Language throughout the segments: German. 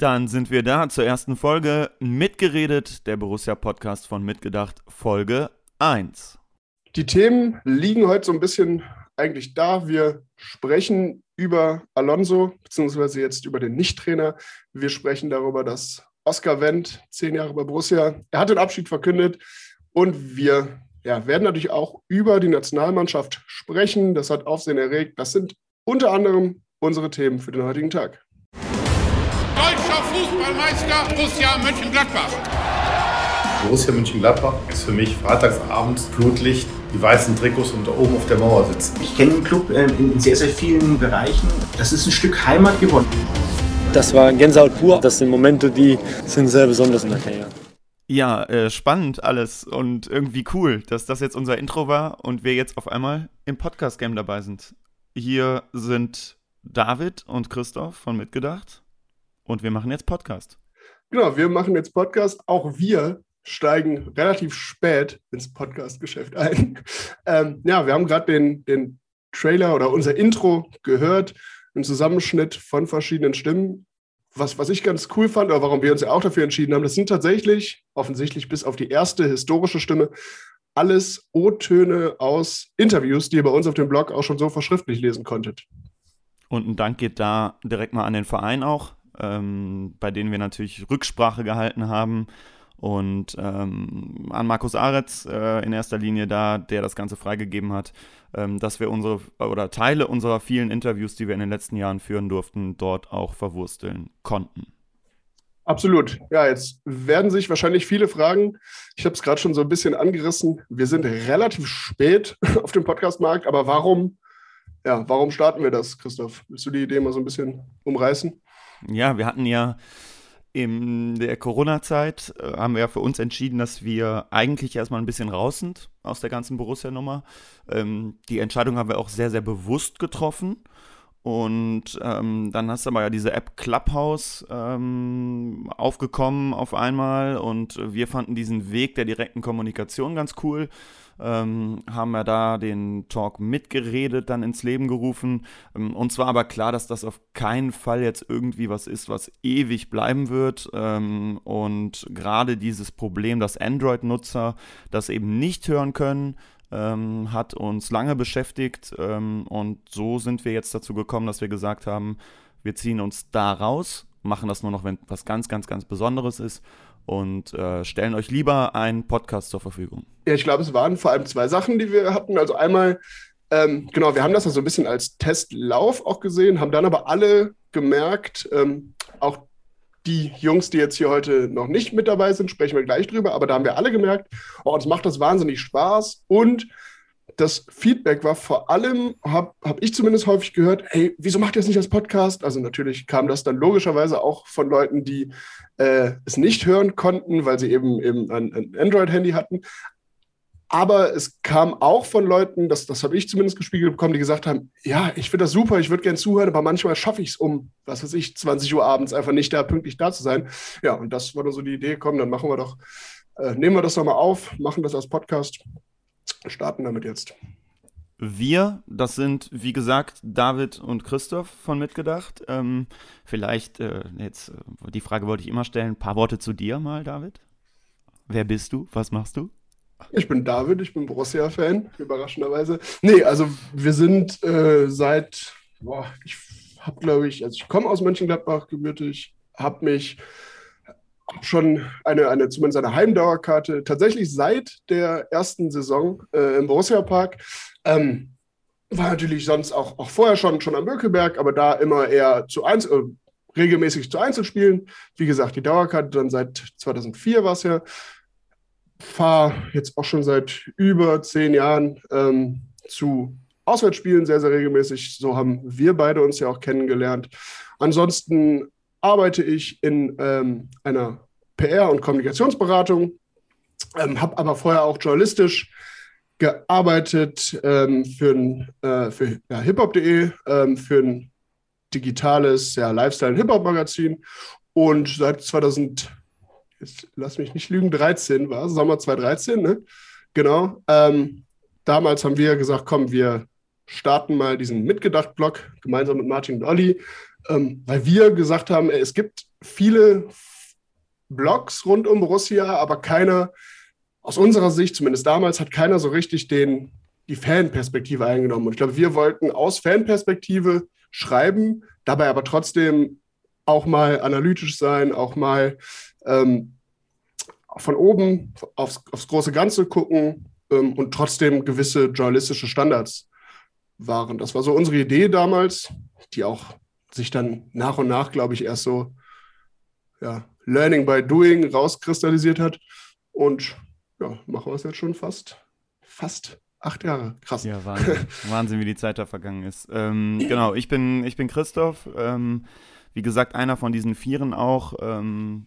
Dann sind wir da zur ersten Folge Mitgeredet, der Borussia-Podcast von Mitgedacht, Folge 1. Die Themen liegen heute so ein bisschen eigentlich da. Wir sprechen über Alonso, beziehungsweise jetzt über den Nicht-Trainer. Wir sprechen darüber, dass Oskar Wendt, zehn Jahre bei Borussia, er hat den Abschied verkündet. Und wir ja, werden natürlich auch über die Nationalmannschaft sprechen. Das hat Aufsehen erregt. Das sind unter anderem unsere Themen für den heutigen Tag. Deutscher Fußballmeister Borussia Mönchengladbach. Borussia Mönchengladbach ist für mich freitagsabends Flutlicht, die weißen Trikots und da oben auf der Mauer sitzen. Ich kenne den Club äh, in sehr, sehr vielen Bereichen. Das ist ein Stück Heimat geworden. Das war Gänsehaut pur. Das sind Momente, die sind sehr besonders in der Karriere. Ja, äh, spannend alles und irgendwie cool, dass das jetzt unser Intro war und wir jetzt auf einmal im Podcast-Game dabei sind. Hier sind David und Christoph von Mitgedacht und wir machen jetzt Podcast. Genau, wir machen jetzt Podcast. Auch wir steigen relativ spät ins Podcast-Geschäft ein. Ähm, ja, wir haben gerade den, den Trailer oder unser Intro gehört, einen Zusammenschnitt von verschiedenen Stimmen. Was, was ich ganz cool fand, oder warum wir uns ja auch dafür entschieden haben, das sind tatsächlich, offensichtlich bis auf die erste historische Stimme, alles O-Töne aus Interviews, die ihr bei uns auf dem Blog auch schon so verschriftlich lesen konntet. Und ein Dank geht da direkt mal an den Verein auch, ähm, bei denen wir natürlich Rücksprache gehalten haben und ähm, an Markus Aretz äh, in erster Linie da, der das Ganze freigegeben hat, ähm, dass wir unsere oder Teile unserer vielen Interviews, die wir in den letzten Jahren führen durften, dort auch verwursteln konnten. Absolut. Ja, jetzt werden sich wahrscheinlich viele fragen. Ich habe es gerade schon so ein bisschen angerissen. Wir sind relativ spät auf dem Podcastmarkt, aber warum, ja, warum starten wir das, Christoph? Willst du die Idee mal so ein bisschen umreißen? Ja, wir hatten ja in der Corona-Zeit äh, haben wir für uns entschieden, dass wir eigentlich erstmal ein bisschen raus sind aus der ganzen Borussia-Nummer. Ähm, die Entscheidung haben wir auch sehr, sehr bewusst getroffen. Und ähm, dann hast du aber ja diese App Clubhouse ähm, aufgekommen auf einmal und wir fanden diesen Weg der direkten Kommunikation ganz cool ähm, haben wir da den Talk mitgeredet, dann ins Leben gerufen. Ähm, uns war aber klar, dass das auf keinen Fall jetzt irgendwie was ist, was ewig bleiben wird. Ähm, und gerade dieses Problem, dass Android-Nutzer das eben nicht hören können, ähm, hat uns lange beschäftigt. Ähm, und so sind wir jetzt dazu gekommen, dass wir gesagt haben, wir ziehen uns da raus, machen das nur noch, wenn was ganz, ganz, ganz Besonderes ist und äh, stellen euch lieber einen Podcast zur Verfügung. Ja, ich glaube, es waren vor allem zwei Sachen, die wir hatten. Also einmal, ähm, genau, wir haben das ja so ein bisschen als Testlauf auch gesehen, haben dann aber alle gemerkt, ähm, auch die Jungs, die jetzt hier heute noch nicht mit dabei sind, sprechen wir gleich drüber, aber da haben wir alle gemerkt, oh, uns macht das wahnsinnig Spaß und das Feedback war vor allem, habe hab ich zumindest häufig gehört, hey, wieso macht ihr das nicht als Podcast? Also natürlich kam das dann logischerweise auch von Leuten, die äh, es nicht hören konnten, weil sie eben, eben ein, ein Android-Handy hatten. Aber es kam auch von Leuten, das, das habe ich zumindest gespiegelt bekommen, die gesagt haben, ja, ich finde das super, ich würde gerne zuhören, aber manchmal schaffe ich es um, was weiß ich, 20 Uhr abends einfach nicht da pünktlich da zu sein. Ja, und das war dann so die Idee, komm, dann machen wir doch, äh, nehmen wir das nochmal auf, machen das als Podcast starten damit jetzt. Wir, das sind wie gesagt David und Christoph von Mitgedacht. Ähm, vielleicht, äh, jetzt, äh, die Frage wollte ich immer stellen, ein paar Worte zu dir mal, David. Wer bist du? Was machst du? Ich bin David, ich bin Borussia-Fan, überraschenderweise. Nee, also wir sind äh, seit, boah, ich habe glaube ich, also ich komme aus Mönchengladbach gebürtig, habe mich schon eine, eine zumindest eine Heimdauerkarte, tatsächlich seit der ersten Saison äh, im Borussia Park. Ähm, war natürlich sonst auch, auch vorher schon, schon am Bökelberg, aber da immer eher zu eins, äh, regelmäßig zu Einzelspielen. Wie gesagt, die Dauerkarte dann seit 2004 war es ja. Fahre jetzt auch schon seit über zehn Jahren ähm, zu Auswärtsspielen sehr, sehr regelmäßig. So haben wir beide uns ja auch kennengelernt. Ansonsten arbeite ich in ähm, einer PR- und Kommunikationsberatung, ähm, habe aber vorher auch journalistisch gearbeitet ähm, für, äh, für ja, hiphop.de, ähm, für ein digitales ja, Lifestyle-Hip-Hop-Magazin und seit 2000, jetzt lass mich nicht lügen, 13 war Sommer 2013, ne? Genau. Ähm, damals haben wir gesagt, komm, wir starten mal diesen Mitgedacht-Blog gemeinsam mit Martin und Olli, ähm, weil wir gesagt haben, es gibt viele Blogs rund um Borussia, aber keiner, aus unserer Sicht, zumindest damals, hat keiner so richtig den, die Fanperspektive eingenommen. Und ich glaube, wir wollten aus Fanperspektive schreiben, dabei aber trotzdem auch mal analytisch sein, auch mal ähm, von oben aufs, aufs, große Ganze gucken ähm, und trotzdem gewisse journalistische Standards waren. Das war so unsere Idee damals, die auch sich dann nach und nach, glaube ich, erst so ja, Learning by Doing rauskristallisiert hat. Und ja, machen wir es jetzt schon fast, fast acht Jahre. Krass. Ja, Wahnsinn, Wahnsinn wie die Zeit da vergangen ist. Ähm, genau, ich bin, ich bin Christoph. Ähm, wie gesagt, einer von diesen Vieren auch. Ähm,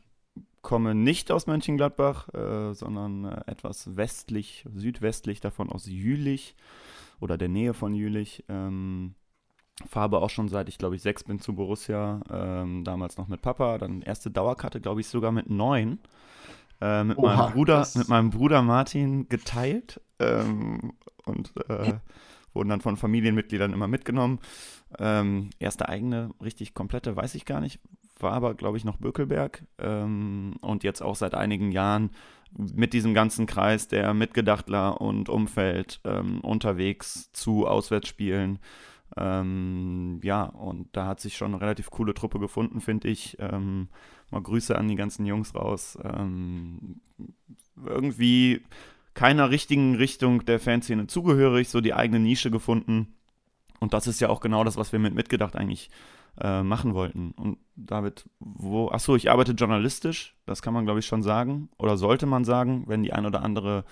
komme nicht aus Mönchengladbach, äh, sondern äh, etwas westlich, südwestlich davon aus Jülich oder der Nähe von Jülich. Ähm, fahre auch schon seit ich glaube ich sechs bin zu Borussia, ähm, damals noch mit Papa, dann erste Dauerkarte glaube ich sogar mit neun. Äh, mit, Oha, meinem Bruder, mit meinem Bruder Martin geteilt ähm, und äh, wurden dann von Familienmitgliedern immer mitgenommen. Ähm, erste eigene, richtig komplette, weiß ich gar nicht, war aber, glaube ich, noch Bökelberg ähm, und jetzt auch seit einigen Jahren mit diesem ganzen Kreis der Mitgedachtler und Umfeld ähm, unterwegs zu Auswärtsspielen. Ähm, ja, und da hat sich schon eine relativ coole Truppe gefunden, finde ich. Ähm, mal Grüße an die ganzen Jungs raus. Ähm, irgendwie keiner richtigen Richtung der Fanszene zugehörig, so die eigene Nische gefunden. Und das ist ja auch genau das, was wir mit Mitgedacht eigentlich äh, machen wollten. Und David, wo, achso, ich arbeite journalistisch, das kann man glaube ich schon sagen, oder sollte man sagen, wenn die ein oder andere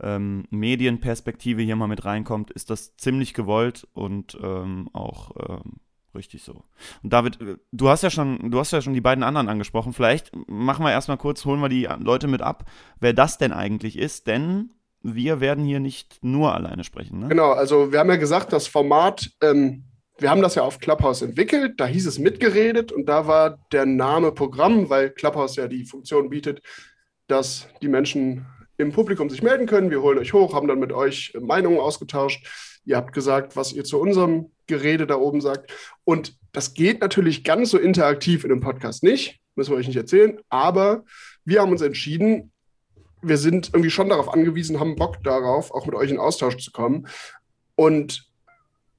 ähm, Medienperspektive hier mal mit reinkommt, ist das ziemlich gewollt und ähm, auch ähm, richtig so. Und David, äh, du hast ja schon, du hast ja schon die beiden anderen angesprochen. Vielleicht machen wir erstmal kurz, holen wir die Leute mit ab, wer das denn eigentlich ist, denn wir werden hier nicht nur alleine sprechen. Ne? Genau, also wir haben ja gesagt, das Format ähm, wir haben das ja auf Clubhouse entwickelt, da hieß es mitgeredet und da war der Name Programm, weil Clubhouse ja die Funktion bietet, dass die Menschen im Publikum sich melden können. Wir holen euch hoch, haben dann mit euch Meinungen ausgetauscht. Ihr habt gesagt, was ihr zu unserem Gerede da oben sagt. Und das geht natürlich ganz so interaktiv in dem Podcast nicht, müssen wir euch nicht erzählen. Aber wir haben uns entschieden, wir sind irgendwie schon darauf angewiesen, haben Bock darauf, auch mit euch in Austausch zu kommen. Und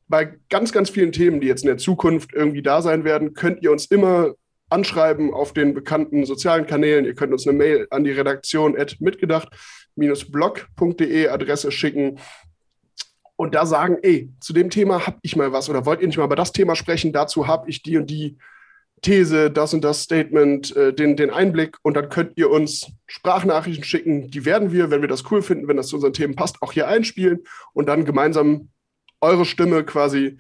bei ganz, ganz vielen Themen, die jetzt in der Zukunft irgendwie da sein werden, könnt ihr uns immer anschreiben auf den bekannten sozialen Kanälen. Ihr könnt uns eine Mail an die Redaktion mitgedacht-blog.de Adresse schicken und da sagen, ey, zu dem Thema habe ich mal was oder wollt ihr nicht mal über das Thema sprechen? Dazu habe ich die und die These, das und das Statement, äh, den, den Einblick und dann könnt ihr uns Sprachnachrichten schicken. Die werden wir, wenn wir das cool finden, wenn das zu unseren Themen passt, auch hier einspielen und dann gemeinsam eure Stimme quasi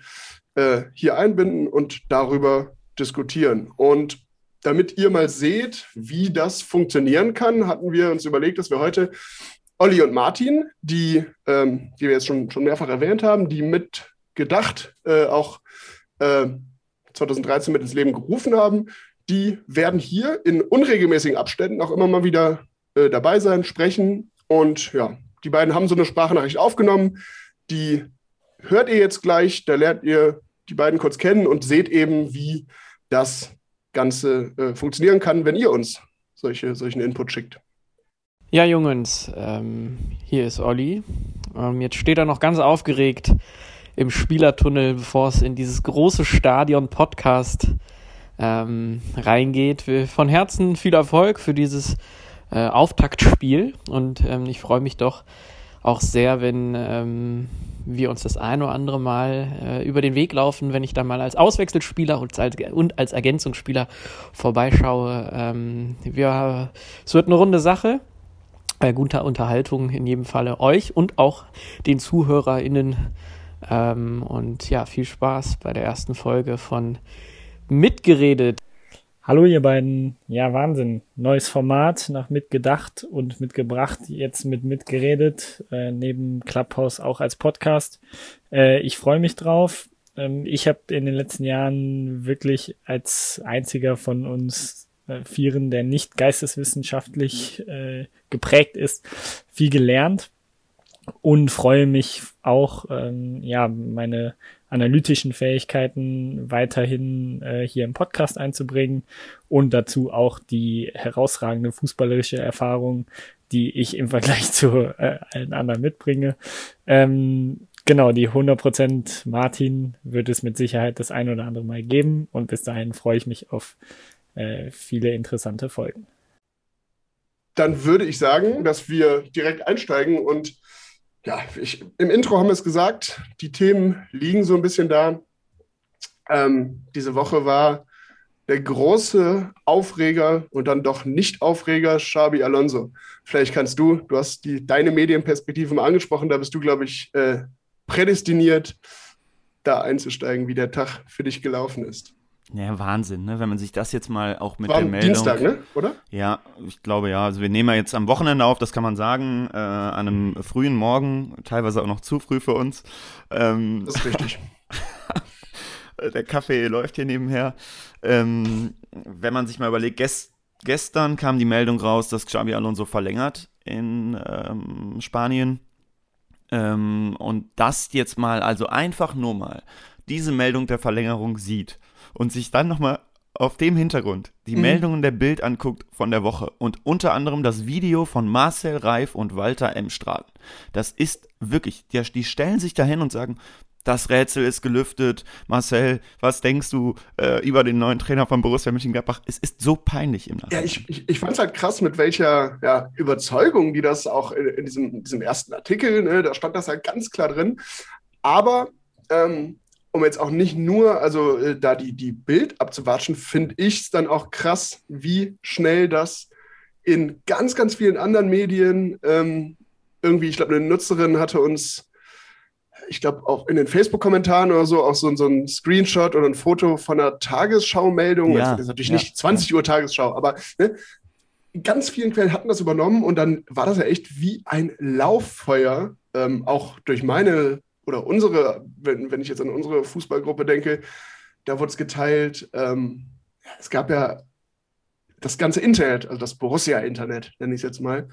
äh, hier einbinden und darüber diskutieren. Und damit ihr mal seht, wie das funktionieren kann, hatten wir uns überlegt, dass wir heute Olli und Martin, die, ähm, die wir jetzt schon, schon mehrfach erwähnt haben, die mitgedacht äh, auch äh, 2013 mit ins Leben gerufen haben, die werden hier in unregelmäßigen Abständen auch immer mal wieder äh, dabei sein, sprechen. Und ja, die beiden haben so eine Sprachnachricht aufgenommen, die hört ihr jetzt gleich. Da lernt ihr die beiden kurz kennen und seht eben, wie das Ganze äh, funktionieren kann, wenn ihr uns solche, solchen Input schickt. Ja, Jungs, ähm, hier ist Olli. Ähm, jetzt steht er noch ganz aufgeregt im Spielertunnel, bevor es in dieses große Stadion-Podcast ähm, reingeht. Von Herzen viel Erfolg für dieses äh, Auftaktspiel und ähm, ich freue mich doch auch sehr, wenn ähm, wir uns das ein oder andere Mal äh, über den Weg laufen, wenn ich da mal als Auswechselspieler und als, und als Ergänzungsspieler vorbeischaue. Ähm, wir, es wird eine runde Sache. Äh, gute Unterhaltung in jedem Falle euch und auch den ZuhörerInnen. Ähm, und ja, viel Spaß bei der ersten Folge von Mitgeredet. Hallo ihr beiden. Ja, Wahnsinn. Neues Format, nach mitgedacht und mitgebracht, jetzt mit mitgeredet, äh, neben Clubhouse auch als Podcast. Äh, ich freue mich drauf. Ähm, ich habe in den letzten Jahren wirklich als einziger von uns äh, Vieren, der nicht geisteswissenschaftlich äh, geprägt ist, viel gelernt und freue mich auch, ähm, ja, meine analytischen Fähigkeiten weiterhin äh, hier im Podcast einzubringen und dazu auch die herausragende fußballerische Erfahrung, die ich im Vergleich zu äh, allen anderen mitbringe. Ähm, genau, die 100% Martin wird es mit Sicherheit das ein oder andere Mal geben und bis dahin freue ich mich auf äh, viele interessante Folgen. Dann würde ich sagen, dass wir direkt einsteigen und ja, ich, im Intro haben wir es gesagt, die Themen liegen so ein bisschen da. Ähm, diese Woche war der große Aufreger und dann doch nicht Aufreger Xabi Alonso. Vielleicht kannst du, du hast die, deine Medienperspektive mal angesprochen, da bist du, glaube ich, äh, prädestiniert, da einzusteigen, wie der Tag für dich gelaufen ist. Ja, Wahnsinn, ne? wenn man sich das jetzt mal auch mit War der Meldung. Dienstag, ne? oder? Ja, ich glaube ja. Also wir nehmen ja jetzt am Wochenende auf, das kann man sagen, äh, an einem frühen Morgen, teilweise auch noch zu früh für uns. Ähm, das ist richtig. der Kaffee läuft hier nebenher. Ähm, wenn man sich mal überlegt, gest gestern kam die Meldung raus, dass Xabi Alonso verlängert in ähm, Spanien. Ähm, und das jetzt mal, also einfach nur mal diese Meldung der Verlängerung sieht und sich dann nochmal auf dem Hintergrund die mhm. Meldungen der Bild anguckt von der Woche und unter anderem das Video von Marcel Reif und Walter M. Straten. Das ist wirklich, die, die stellen sich dahin und sagen, das Rätsel ist gelüftet. Marcel, was denkst du äh, über den neuen Trainer von Borussia Mönchengladbach? Es ist so peinlich im Nachhinein. Ja, ich, ich, ich fand es halt krass, mit welcher ja, Überzeugung die das auch in, in diesem, diesem, ersten Artikel, ne, da stand das halt ganz klar drin. Aber ähm, um jetzt auch nicht nur, also äh, da die, die Bild abzuwatschen, finde ich es dann auch krass, wie schnell das in ganz, ganz vielen anderen Medien ähm, irgendwie, ich glaube, eine Nutzerin hatte uns, ich glaube, auch in den Facebook-Kommentaren oder so, auch so, so ein Screenshot oder ein Foto von einer Tagesschau-Meldung. Ja, also das ist natürlich ja. nicht 20 Uhr Tagesschau, aber ne, ganz vielen Quellen hatten das übernommen und dann war das ja echt wie ein Lauffeuer, ähm, auch durch meine oder unsere, wenn, wenn ich jetzt an unsere Fußballgruppe denke, da wurde es geteilt. Ähm, es gab ja das ganze Internet, also das Borussia-Internet, nenne ich es jetzt mal,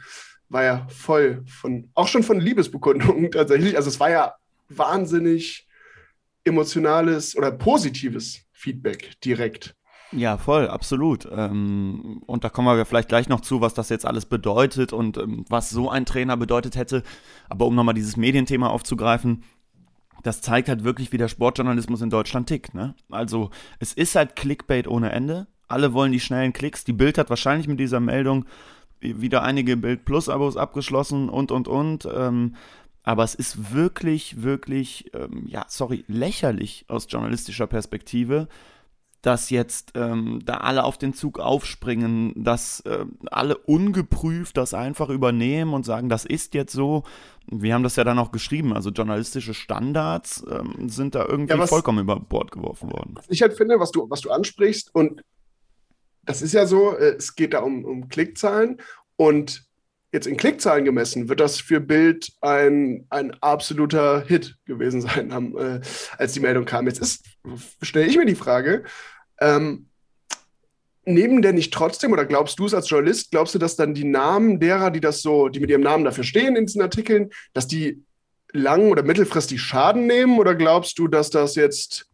war ja voll von, auch schon von Liebesbekundungen tatsächlich. Also es war ja wahnsinnig emotionales oder positives Feedback direkt. Ja, voll, absolut. Ähm, und da kommen wir vielleicht gleich noch zu, was das jetzt alles bedeutet und ähm, was so ein Trainer bedeutet hätte. Aber um nochmal dieses Medienthema aufzugreifen, das zeigt halt wirklich, wie der Sportjournalismus in Deutschland tickt. Ne? Also es ist halt Clickbait ohne Ende. Alle wollen die schnellen Klicks. Die Bild hat wahrscheinlich mit dieser Meldung wieder einige Bild Plus Abos abgeschlossen und und und. Ähm, aber es ist wirklich, wirklich, ähm, ja, sorry, lächerlich aus journalistischer Perspektive, dass jetzt ähm, da alle auf den Zug aufspringen, dass äh, alle ungeprüft das einfach übernehmen und sagen, das ist jetzt so. Wir haben das ja dann auch geschrieben, also journalistische Standards ähm, sind da irgendwie ja, was, vollkommen über Bord geworfen worden. Was ich halt finde, was du, was du ansprichst, und das ist ja so, äh, es geht da um, um Klickzahlen und jetzt in Klickzahlen gemessen, wird das für Bild ein, ein absoluter Hit gewesen sein, äh, als die Meldung kam. Jetzt stelle ich mir die Frage, ähm, nehmen denn nicht trotzdem, oder glaubst du es als Journalist, glaubst du, dass dann die Namen derer, die das so, die mit ihrem Namen dafür stehen in diesen Artikeln, dass die lang- oder mittelfristig Schaden nehmen? Oder glaubst du, dass das jetzt,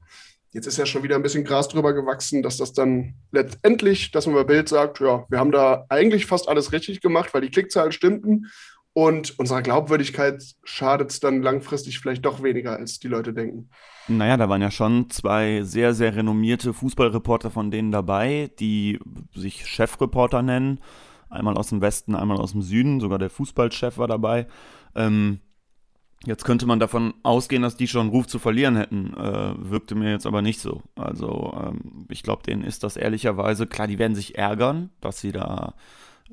jetzt ist ja schon wieder ein bisschen Gras drüber gewachsen, dass das dann letztendlich, dass man bei Bild sagt, ja, wir haben da eigentlich fast alles richtig gemacht, weil die Klickzahlen stimmten und unserer Glaubwürdigkeit schadet es dann langfristig vielleicht doch weniger, als die Leute denken. Naja, da waren ja schon zwei sehr, sehr renommierte Fußballreporter von denen dabei, die sich Chefreporter nennen. Einmal aus dem Westen, einmal aus dem Süden. Sogar der Fußballchef war dabei. Ähm, jetzt könnte man davon ausgehen, dass die schon Ruf zu verlieren hätten. Äh, wirkte mir jetzt aber nicht so. Also, ähm, ich glaube, denen ist das ehrlicherweise, klar, die werden sich ärgern, dass sie da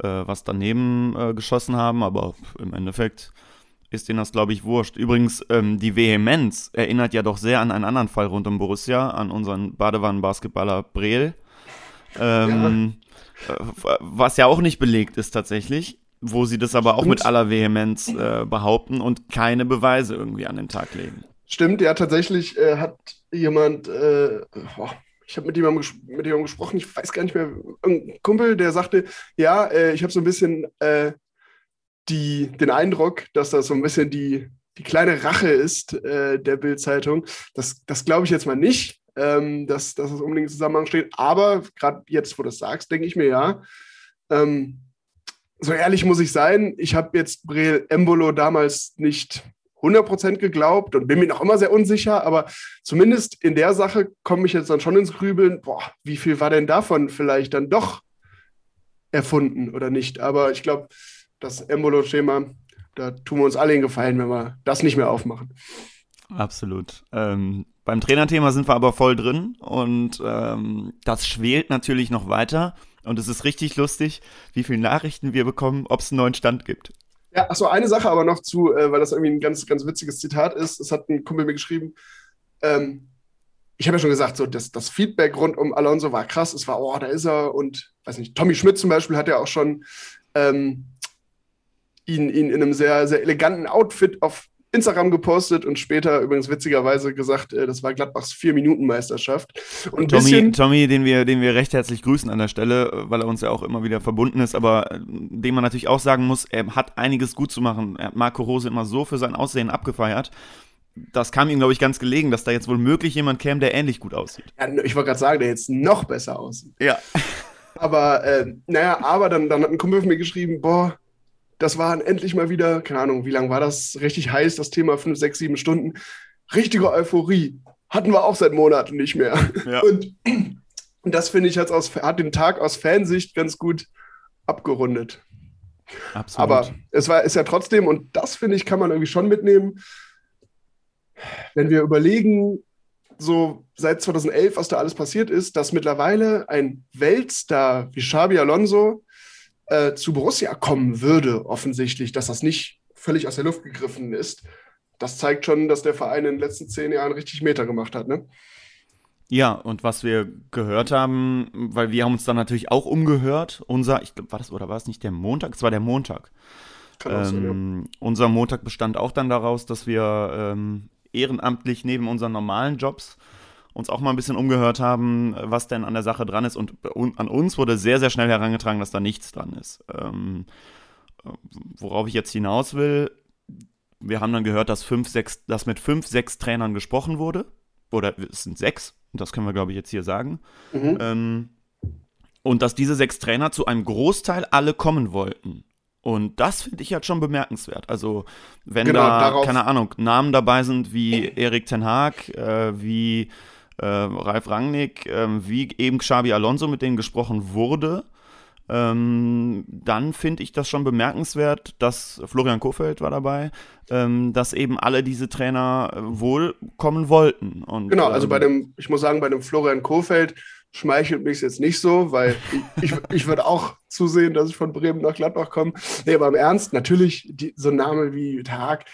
äh, was daneben äh, geschossen haben, aber im Endeffekt ist denen das, glaube ich, wurscht. Übrigens, ähm, die Vehemenz erinnert ja doch sehr an einen anderen Fall rund um Borussia, an unseren Badewannenbasketballer Breel. Ähm, ja. Äh, was ja auch nicht belegt ist tatsächlich, wo sie das aber auch Stimmt. mit aller Vehemenz äh, behaupten und keine Beweise irgendwie an den Tag legen. Stimmt, ja, tatsächlich äh, hat jemand, äh, oh, ich habe mit jemandem, mit jemandem gesprochen, ich weiß gar nicht mehr, ein Kumpel, der sagte, ja, äh, ich habe so ein bisschen äh, die, den Eindruck, dass das so ein bisschen die, die kleine Rache ist äh, der Bild-Zeitung. Das, das glaube ich jetzt mal nicht, ähm, dass, dass das unbedingt im Zusammenhang steht. Aber gerade jetzt, wo du das sagst, denke ich mir ja, ähm, so ehrlich muss ich sein, ich habe jetzt Breel Embolo damals nicht 100% geglaubt und bin mir noch immer sehr unsicher, aber zumindest in der Sache komme ich jetzt dann schon ins Grübeln, boah, wie viel war denn davon vielleicht dann doch erfunden oder nicht? Aber ich glaube, das Embolo-Schema, da tun wir uns alle einen Gefallen, wenn wir das nicht mehr aufmachen. Absolut. Ähm, beim Trainerthema sind wir aber voll drin und ähm, das schwelt natürlich noch weiter. Und es ist richtig lustig, wie viele Nachrichten wir bekommen, ob es einen neuen Stand gibt. Ja, achso, eine Sache aber noch zu, äh, weil das irgendwie ein ganz, ganz witziges Zitat ist. Es hat ein Kumpel mir geschrieben. Ähm, ich habe ja schon gesagt, so das, das Feedback rund um Alonso war krass. Es war, oh, da ist er. Und weiß nicht, Tommy Schmidt zum Beispiel hat ja auch schon ähm, ihn, ihn in einem sehr, sehr eleganten Outfit auf Instagram gepostet und später übrigens witzigerweise gesagt, äh, das war Gladbachs Vier-Minuten-Meisterschaft. Und Tommy, Tommy, den wir, den wir recht herzlich grüßen an der Stelle, weil er uns ja auch immer wieder verbunden ist, aber äh, dem man natürlich auch sagen muss, er hat einiges gut zu machen. Er hat Marco Rose immer so für sein Aussehen abgefeiert. Das kam ihm, glaube ich, ganz gelegen, dass da jetzt wohl möglich jemand käme, der ähnlich gut aussieht. Ja, ich wollte gerade sagen, der jetzt noch besser aussieht. Ja. Aber, äh, naja, aber dann, dann hat ein Kumpel von mir geschrieben, boah, das waren endlich mal wieder, keine Ahnung, wie lange war das richtig heiß, das Thema fünf, sechs, sieben Stunden. Richtige Euphorie. Hatten wir auch seit Monaten nicht mehr. Ja. Und, und das finde ich hat, aus, hat den Tag aus Fansicht ganz gut abgerundet. Absolut. Aber es war, ist ja trotzdem, und das finde ich, kann man irgendwie schon mitnehmen, wenn wir überlegen, so seit 2011, was da alles passiert ist, dass mittlerweile ein Weltstar wie Xabi Alonso äh, zu Borussia kommen würde, offensichtlich, dass das nicht völlig aus der Luft gegriffen ist. Das zeigt schon, dass der Verein in den letzten zehn Jahren richtig Meter gemacht hat, ne? Ja, und was wir gehört haben, weil wir haben uns dann natürlich auch umgehört, unser, ich glaube, war das oder war es nicht der Montag? Es war der Montag. Kann ähm, sein, ja. Ähm, unser Montag bestand auch dann daraus, dass wir ähm, ehrenamtlich neben unseren normalen Jobs uns auch mal ein bisschen umgehört haben, was denn an der Sache dran ist. Und an uns wurde sehr, sehr schnell herangetragen, dass da nichts dran ist. Ähm, worauf ich jetzt hinaus will, wir haben dann gehört, dass, fünf, sechs, dass mit fünf, sechs Trainern gesprochen wurde. Oder es sind sechs, das können wir, glaube ich, jetzt hier sagen. Mhm. Ähm, und dass diese sechs Trainer zu einem Großteil alle kommen wollten. Und das finde ich halt schon bemerkenswert. Also, wenn genau, da, keine Ahnung, Namen dabei sind wie Erik Ten Haag, äh, wie äh, Ralf Rangnick, äh, wie eben Xabi Alonso, mit denen gesprochen wurde, ähm, dann finde ich das schon bemerkenswert, dass Florian Kofeld war dabei, ähm, dass eben alle diese Trainer äh, wohl kommen wollten. Und, genau, also ähm, bei dem, ich muss sagen, bei dem Florian Kofeld schmeichelt mich jetzt nicht so, weil ich, ich, ich würde auch zusehen, dass ich von Bremen nach Gladbach komme. Nee, aber im Ernst, natürlich, die, so ein Name wie Tag,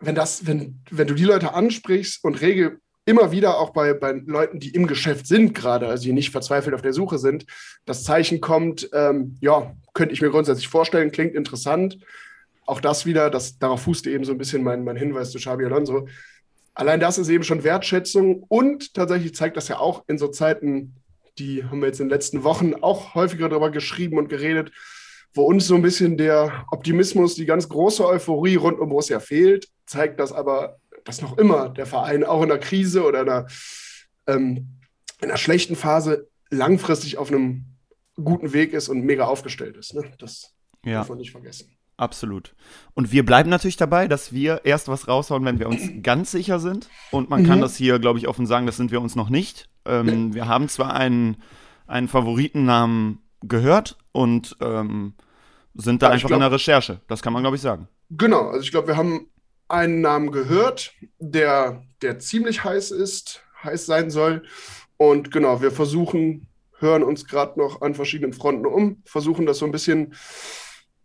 wenn das, wenn, wenn du die Leute ansprichst und regel, immer wieder auch bei, bei Leuten, die im Geschäft sind gerade, also die nicht verzweifelt auf der Suche sind, das Zeichen kommt, ähm, ja, könnte ich mir grundsätzlich vorstellen, klingt interessant. Auch das wieder, das, darauf fußte eben so ein bisschen mein, mein Hinweis zu Xabi Alonso. Allein das ist eben schon Wertschätzung und tatsächlich zeigt das ja auch in so Zeiten, die haben wir jetzt in den letzten Wochen auch häufiger darüber geschrieben und geredet, wo uns so ein bisschen der Optimismus, die ganz große Euphorie rund um Borussia fehlt, zeigt das aber dass noch immer der Verein auch in einer Krise oder einer, ähm, in einer schlechten Phase langfristig auf einem guten Weg ist und mega aufgestellt ist. Ne? Das ja. darf man nicht vergessen. Absolut. Und wir bleiben natürlich dabei, dass wir erst was raushauen, wenn wir uns ganz sicher sind. Und man mhm. kann das hier, glaube ich, offen sagen, das sind wir uns noch nicht. Ähm. Wir haben zwar einen, einen Favoritennamen gehört und ähm, sind da ja, einfach glaub, in der Recherche. Das kann man, glaube ich, sagen. Genau, also ich glaube, wir haben einen Namen gehört, der, der ziemlich heiß ist, heiß sein soll. Und genau, wir versuchen, hören uns gerade noch an verschiedenen Fronten um, versuchen das so ein bisschen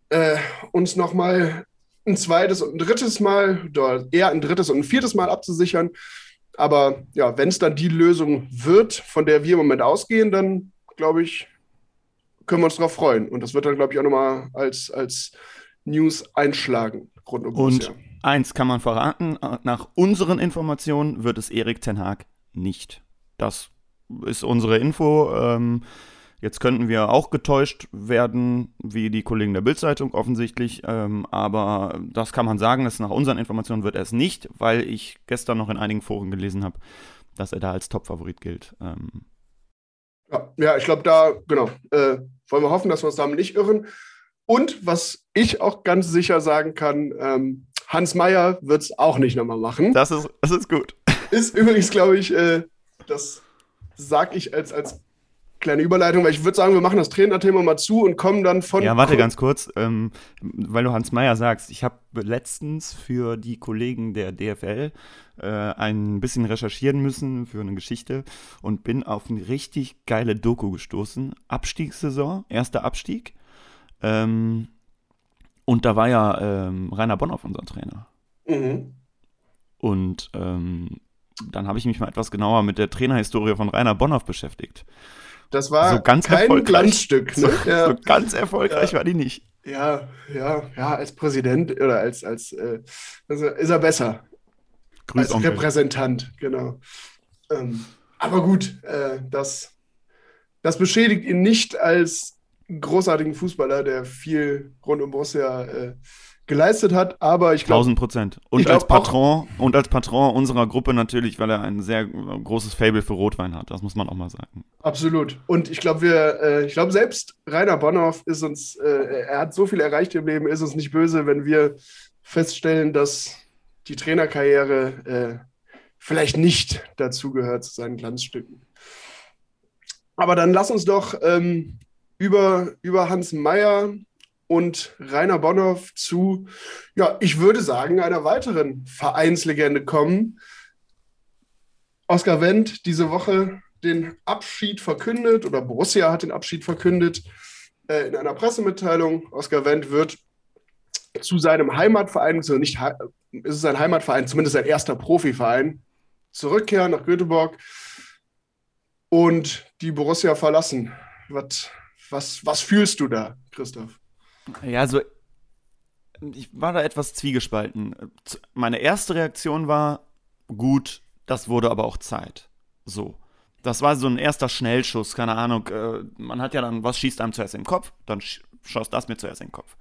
äh, uns nochmal ein zweites und ein drittes Mal, oder eher ein drittes und ein viertes Mal abzusichern. Aber ja, wenn es dann die Lösung wird, von der wir im Moment ausgehen, dann glaube ich, können wir uns darauf freuen. Und das wird dann, glaube ich, auch nochmal als, als News einschlagen rund um Und Eins kann man verraten, nach unseren Informationen wird es Erik Ten Haag nicht. Das ist unsere Info. Ähm, Jetzt könnten wir auch getäuscht werden, wie die Kollegen der Bildzeitung offensichtlich, ähm, aber das kann man sagen, dass nach unseren Informationen wird er es nicht, weil ich gestern noch in einigen Foren gelesen habe, dass er da als Topfavorit gilt. Ähm. Ja, ja, ich glaube, da, genau, äh, wollen wir hoffen, dass wir uns damit nicht irren. Und was ich auch ganz sicher sagen kann, ähm, Hans Meyer wird es auch nicht nochmal machen. Das ist, das ist gut. Ist übrigens, glaube ich, äh, das sage ich als, als kleine Überleitung, weil ich würde sagen, wir machen das Trainerthema mal zu und kommen dann von. Ja, warte ganz kurz, ähm, weil du Hans Meyer sagst. Ich habe letztens für die Kollegen der DFL äh, ein bisschen recherchieren müssen für eine Geschichte und bin auf eine richtig geile Doku gestoßen. Abstiegssaison, erster Abstieg. Ähm, und da war ja ähm, Rainer Bonhoff unser Trainer. Mhm. Und ähm, dann habe ich mich mal etwas genauer mit der Trainerhistorie von Rainer Bonhoff beschäftigt. Das war so ganz kein Glanzstück. Ne? So, ja. so, ganz erfolgreich ja. war die nicht. Ja, ja, ja, als Präsident oder als, als äh, also ist er besser. Grüß als Onkel. Repräsentant, genau. Ähm, aber gut, äh, das, das beschädigt ihn nicht als großartigen Fußballer, der viel rund um Borussia äh, geleistet hat, aber ich glaube. 1000 Prozent. Und als Patron, und als Patron unserer Gruppe natürlich, weil er ein sehr großes Fable für Rotwein hat. Das muss man auch mal sagen. Absolut. Und ich glaube, wir, äh, ich glaube, selbst Rainer Bonhoff ist uns, äh, er hat so viel erreicht im Leben, ist uns nicht böse, wenn wir feststellen, dass die Trainerkarriere äh, vielleicht nicht dazugehört zu seinen Glanzstücken. Aber dann lass uns doch ähm, über, über Hans Meyer und Rainer Bonhoff zu, ja, ich würde sagen, einer weiteren Vereinslegende kommen. Oskar Wendt diese Woche den Abschied verkündet oder Borussia hat den Abschied verkündet äh, in einer Pressemitteilung. Oskar Wendt wird zu seinem Heimatverein, also nicht ist sein Heimatverein, zumindest sein erster Profiverein, zurückkehren nach Göteborg und die Borussia verlassen. Was, was, was fühlst du da, Christoph? Ja, also ich war da etwas zwiegespalten. Meine erste Reaktion war, gut, das wurde aber auch Zeit. So. Das war so ein erster Schnellschuss, keine Ahnung. Äh, man hat ja dann, was schießt einem zuerst in den Kopf? Dann schoss das mir zuerst in den Kopf.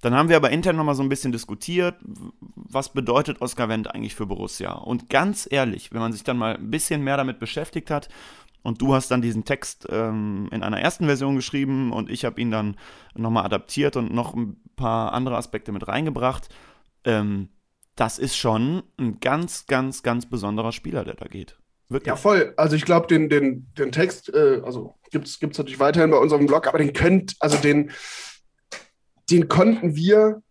Dann haben wir aber intern nochmal so ein bisschen diskutiert, was bedeutet Oskar Wendt eigentlich für Borussia? Und ganz ehrlich, wenn man sich dann mal ein bisschen mehr damit beschäftigt hat, und du hast dann diesen Text ähm, in einer ersten Version geschrieben und ich habe ihn dann nochmal adaptiert und noch ein paar andere Aspekte mit reingebracht. Ähm, das ist schon ein ganz, ganz, ganz besonderer Spieler, der da geht. Wirklich. Ja, voll. Also ich glaube, den, den, den Text, äh, also gibt es natürlich weiterhin bei unserem Blog, aber den könnt, also den, den konnten wir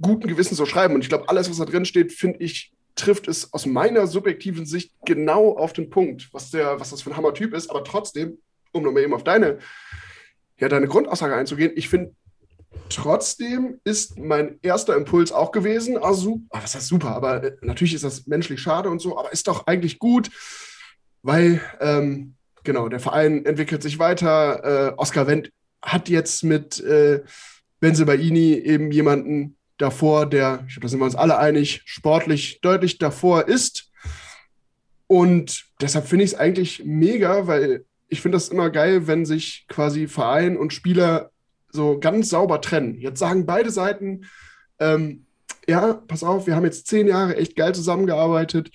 guten Gewissen so schreiben. Und ich glaube, alles, was da drin steht, finde ich trifft es aus meiner subjektiven Sicht genau auf den Punkt, was, der, was das für ein Hammer-Typ ist. Aber trotzdem, um nochmal eben auf deine, ja, deine Grundaussage einzugehen, ich finde, trotzdem ist mein erster Impuls auch gewesen, also, ah, was heißt super, aber äh, natürlich ist das menschlich schade und so, aber ist doch eigentlich gut, weil, ähm, genau, der Verein entwickelt sich weiter. Äh, Oskar Wendt hat jetzt mit äh, Benzebaini eben jemanden, davor, der, ich glaube, da sind wir uns alle einig, sportlich deutlich davor ist. Und deshalb finde ich es eigentlich mega, weil ich finde das immer geil, wenn sich quasi Verein und Spieler so ganz sauber trennen. Jetzt sagen beide Seiten, ähm, ja, pass auf, wir haben jetzt zehn Jahre echt geil zusammengearbeitet.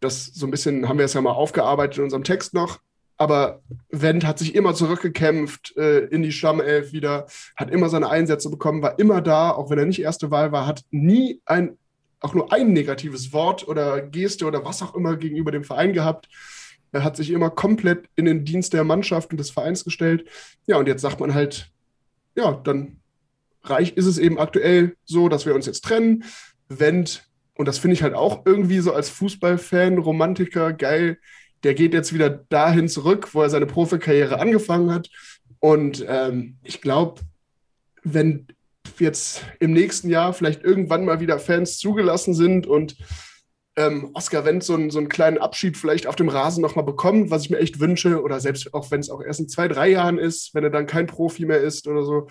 Das so ein bisschen haben wir es ja mal aufgearbeitet in unserem Text noch. Aber Wendt hat sich immer zurückgekämpft äh, in die Stammelf wieder, hat immer seine Einsätze bekommen, war immer da, auch wenn er nicht erste Wahl war, hat nie ein, auch nur ein negatives Wort oder Geste oder was auch immer gegenüber dem Verein gehabt. Er hat sich immer komplett in den Dienst der Mannschaft und des Vereins gestellt. Ja, und jetzt sagt man halt, ja, dann reich ist es eben aktuell so, dass wir uns jetzt trennen. Wendt, und das finde ich halt auch irgendwie so als Fußballfan, Romantiker, geil, der geht jetzt wieder dahin zurück, wo er seine Profikarriere angefangen hat. Und ähm, ich glaube, wenn jetzt im nächsten Jahr vielleicht irgendwann mal wieder Fans zugelassen sind und ähm, Oscar Wendt so, einen, so einen kleinen Abschied vielleicht auf dem Rasen nochmal bekommt, was ich mir echt wünsche, oder selbst auch wenn es auch erst in zwei, drei Jahren ist, wenn er dann kein Profi mehr ist oder so.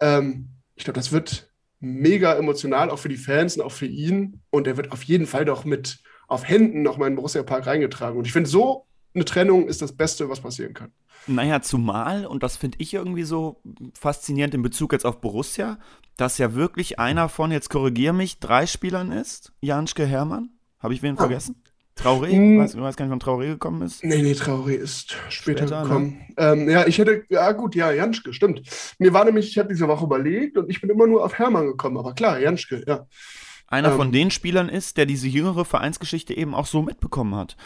Ähm, ich glaube, das wird mega emotional, auch für die Fans und auch für ihn. Und er wird auf jeden Fall doch mit auf Händen nochmal in den Borussia Park reingetragen. Und ich finde, so eine Trennung ist das Beste, was passieren kann. Naja, zumal, und das finde ich irgendwie so faszinierend in Bezug jetzt auf Borussia, dass ja wirklich einer von, jetzt korrigier mich, drei Spielern ist, Janschke Hermann. Habe ich wen ah. vergessen? Traoré? Hm. Weiß, weiß gar nicht, wann Traoré gekommen ist. Nee, nee, Traoré ist später, später ne? gekommen. Ne? Ähm, ja, ich hätte, ja gut, ja, Janschke, stimmt. Mir war nämlich, ich habe diese Woche überlegt und ich bin immer nur auf Hermann gekommen, aber klar, Janschke, ja. Einer ähm, von den Spielern ist, der diese jüngere Vereinsgeschichte eben auch so mitbekommen hat.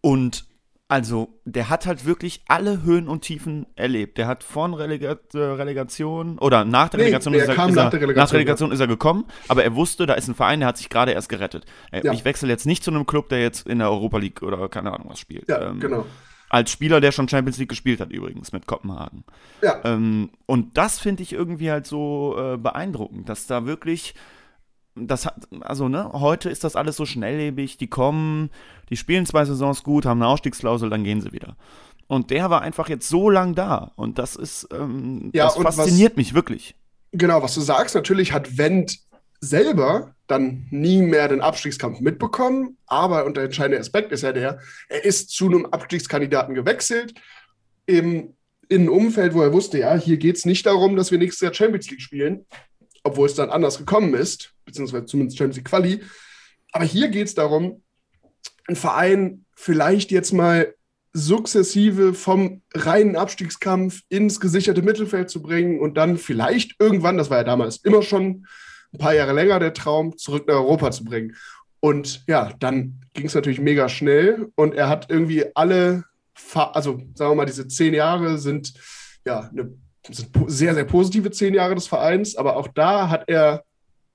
Und also, der hat halt wirklich alle Höhen und Tiefen erlebt. Der hat von Relega äh, Relegation oder nach der Relegation, nee, ist, er, ist nach, der Relegation, nach der Relegation ja. ist er gekommen, aber er wusste, da ist ein Verein, der hat sich gerade erst gerettet. Ja. Ich wechsle jetzt nicht zu einem Club, der jetzt in der Europa League oder keine Ahnung was spielt. Ja, ähm, genau. Als Spieler, der schon Champions League gespielt hat, übrigens mit Kopenhagen. Ja. Ähm, und das finde ich irgendwie halt so äh, beeindruckend, dass da wirklich das hat, also ne, heute ist das alles so schnelllebig, die kommen, die spielen zwei Saisons gut, haben eine Ausstiegsklausel, dann gehen sie wieder. Und der war einfach jetzt so lang da und das ist, ähm, ja, das fasziniert was, mich wirklich. Genau, was du sagst, natürlich hat Wendt selber dann nie mehr den Abstiegskampf mitbekommen, aber und der entscheidende Aspekt ist ja der, er ist zu einem Abstiegskandidaten gewechselt, im, in ein Umfeld, wo er wusste, ja, hier geht es nicht darum, dass wir nächstes Jahr Champions League spielen, obwohl es dann anders gekommen ist, beziehungsweise zumindest Champions League Quali. Aber hier geht es darum, einen Verein vielleicht jetzt mal sukzessive vom reinen Abstiegskampf ins gesicherte Mittelfeld zu bringen und dann vielleicht irgendwann, das war ja damals immer schon ein paar Jahre länger der Traum, zurück nach Europa zu bringen. Und ja, dann ging es natürlich mega schnell und er hat irgendwie alle, also sagen wir mal, diese zehn Jahre sind ja eine sind sehr, sehr positive zehn Jahre des Vereins, aber auch da hat er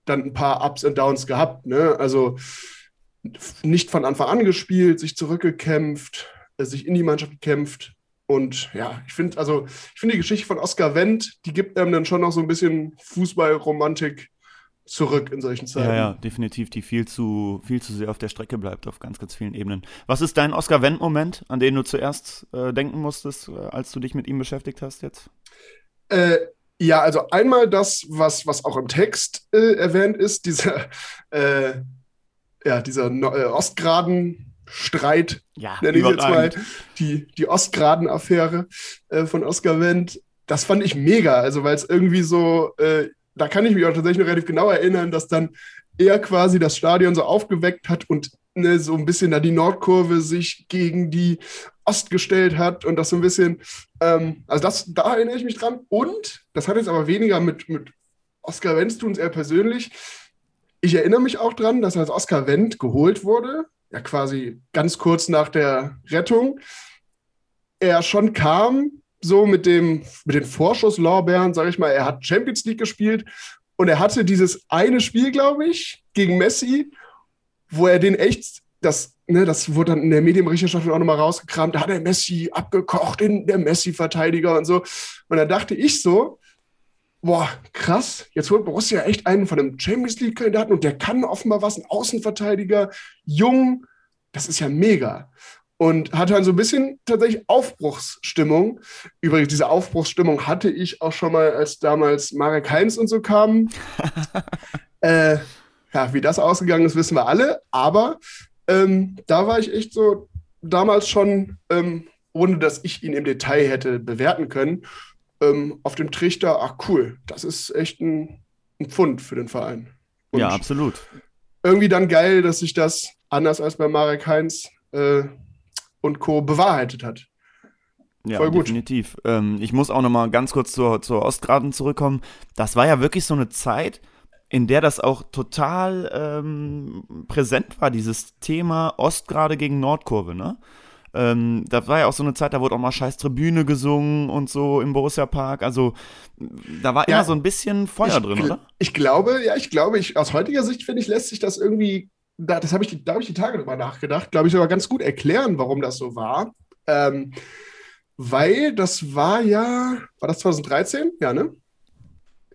dann ein paar Ups und Downs gehabt. Ne? Also nicht von Anfang an gespielt, sich zurückgekämpft, äh, sich in die Mannschaft gekämpft. Und ja, ich finde, also ich finde die Geschichte von Oskar Wendt, die gibt einem dann schon noch so ein bisschen Fußballromantik zurück in solchen Zeiten. Ja, ja, definitiv, die viel zu, viel zu sehr auf der Strecke bleibt, auf ganz, ganz vielen Ebenen. Was ist dein Oskar Wendt-Moment, an den du zuerst äh, denken musstest, äh, als du dich mit ihm beschäftigt hast jetzt? Äh, ja, also einmal das, was, was auch im Text äh, erwähnt ist, dieser, äh, ja, dieser äh, Ostgraden-Streit, ja, nenne ich jetzt mal, die, die Ostgraden-Affäre äh, von Oskar Wendt. Das fand ich mega, also weil es irgendwie so, äh, da kann ich mich auch tatsächlich noch relativ genau erinnern, dass dann er quasi das Stadion so aufgeweckt hat und ne, so ein bisschen da die Nordkurve sich gegen die Ost gestellt hat und das so ein bisschen, ähm, also das, da erinnere ich mich dran. Und, das hat jetzt aber weniger mit, mit Oscar Wendt zu tun, er persönlich. Ich erinnere mich auch dran, dass als Oscar Wendt geholt wurde, ja quasi ganz kurz nach der Rettung, er schon kam, so mit dem, mit den Vorschusslorbeeren, sage ich mal, er hat Champions League gespielt und er hatte dieses eine Spiel, glaube ich, gegen Messi, wo er den echt das, ne, das wurde dann in der Medienberichterstattung auch nochmal rausgekramt, da hat er Messi abgekocht, in der Messi-Verteidiger und so. Und da dachte ich so, boah, krass, jetzt holt Borussia echt einen von einem Champions League-Kandidaten und der kann offenbar was, ein Außenverteidiger, jung, das ist ja mega. Und hatte dann so ein bisschen tatsächlich Aufbruchsstimmung. Übrigens, diese Aufbruchsstimmung hatte ich auch schon mal, als damals Marek Heinz und so kamen. äh, ja, wie das ausgegangen ist, wissen wir alle. Aber ähm, da war ich echt so damals schon, ähm, ohne dass ich ihn im Detail hätte bewerten können, ähm, auf dem Trichter, ach cool, das ist echt ein, ein Pfund für den Verein. Und ja, absolut. Irgendwie dann geil, dass sich das anders als bei Marek Heinz äh, und Co. bewahrheitet hat. Ja, Voll gut. definitiv. Ähm, ich muss auch noch mal ganz kurz zur, zur Ostgraden zurückkommen. Das war ja wirklich so eine Zeit, in der das auch total ähm, präsent war, dieses Thema Ostgrade gegen Nordkurve, ne? Ähm, da war ja auch so eine Zeit, da wurde auch mal scheiß Tribüne gesungen und so im Borussia Park. Also da war ja, immer so ein bisschen Feuer drin, oder? Ich glaube, ja, ich glaube, ich, aus heutiger Sicht, finde ich, lässt sich das irgendwie, da, das habe ich, da habe ich die Tage drüber nachgedacht, glaube ich, sogar ganz gut erklären, warum das so war. Ähm, weil das war ja, war das 2013? Ja, ne?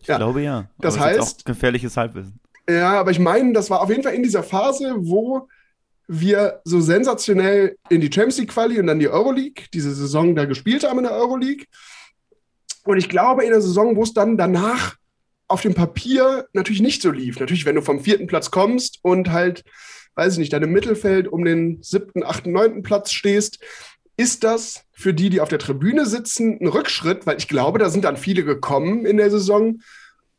Ich ja. glaube ja. Das aber heißt. Das auch gefährliches Halbwissen. Ja, aber ich meine, das war auf jeden Fall in dieser Phase, wo wir so sensationell in die Champions League Quali und dann die Euroleague, diese Saison da gespielt haben in der Euroleague. Und ich glaube, in der Saison, wo es dann danach auf dem Papier natürlich nicht so lief. Natürlich, wenn du vom vierten Platz kommst und halt, weiß ich nicht, dann im Mittelfeld um den siebten, achten, neunten Platz stehst, ist das für die, die auf der Tribüne sitzen, ein Rückschritt, weil ich glaube, da sind dann viele gekommen in der Saison,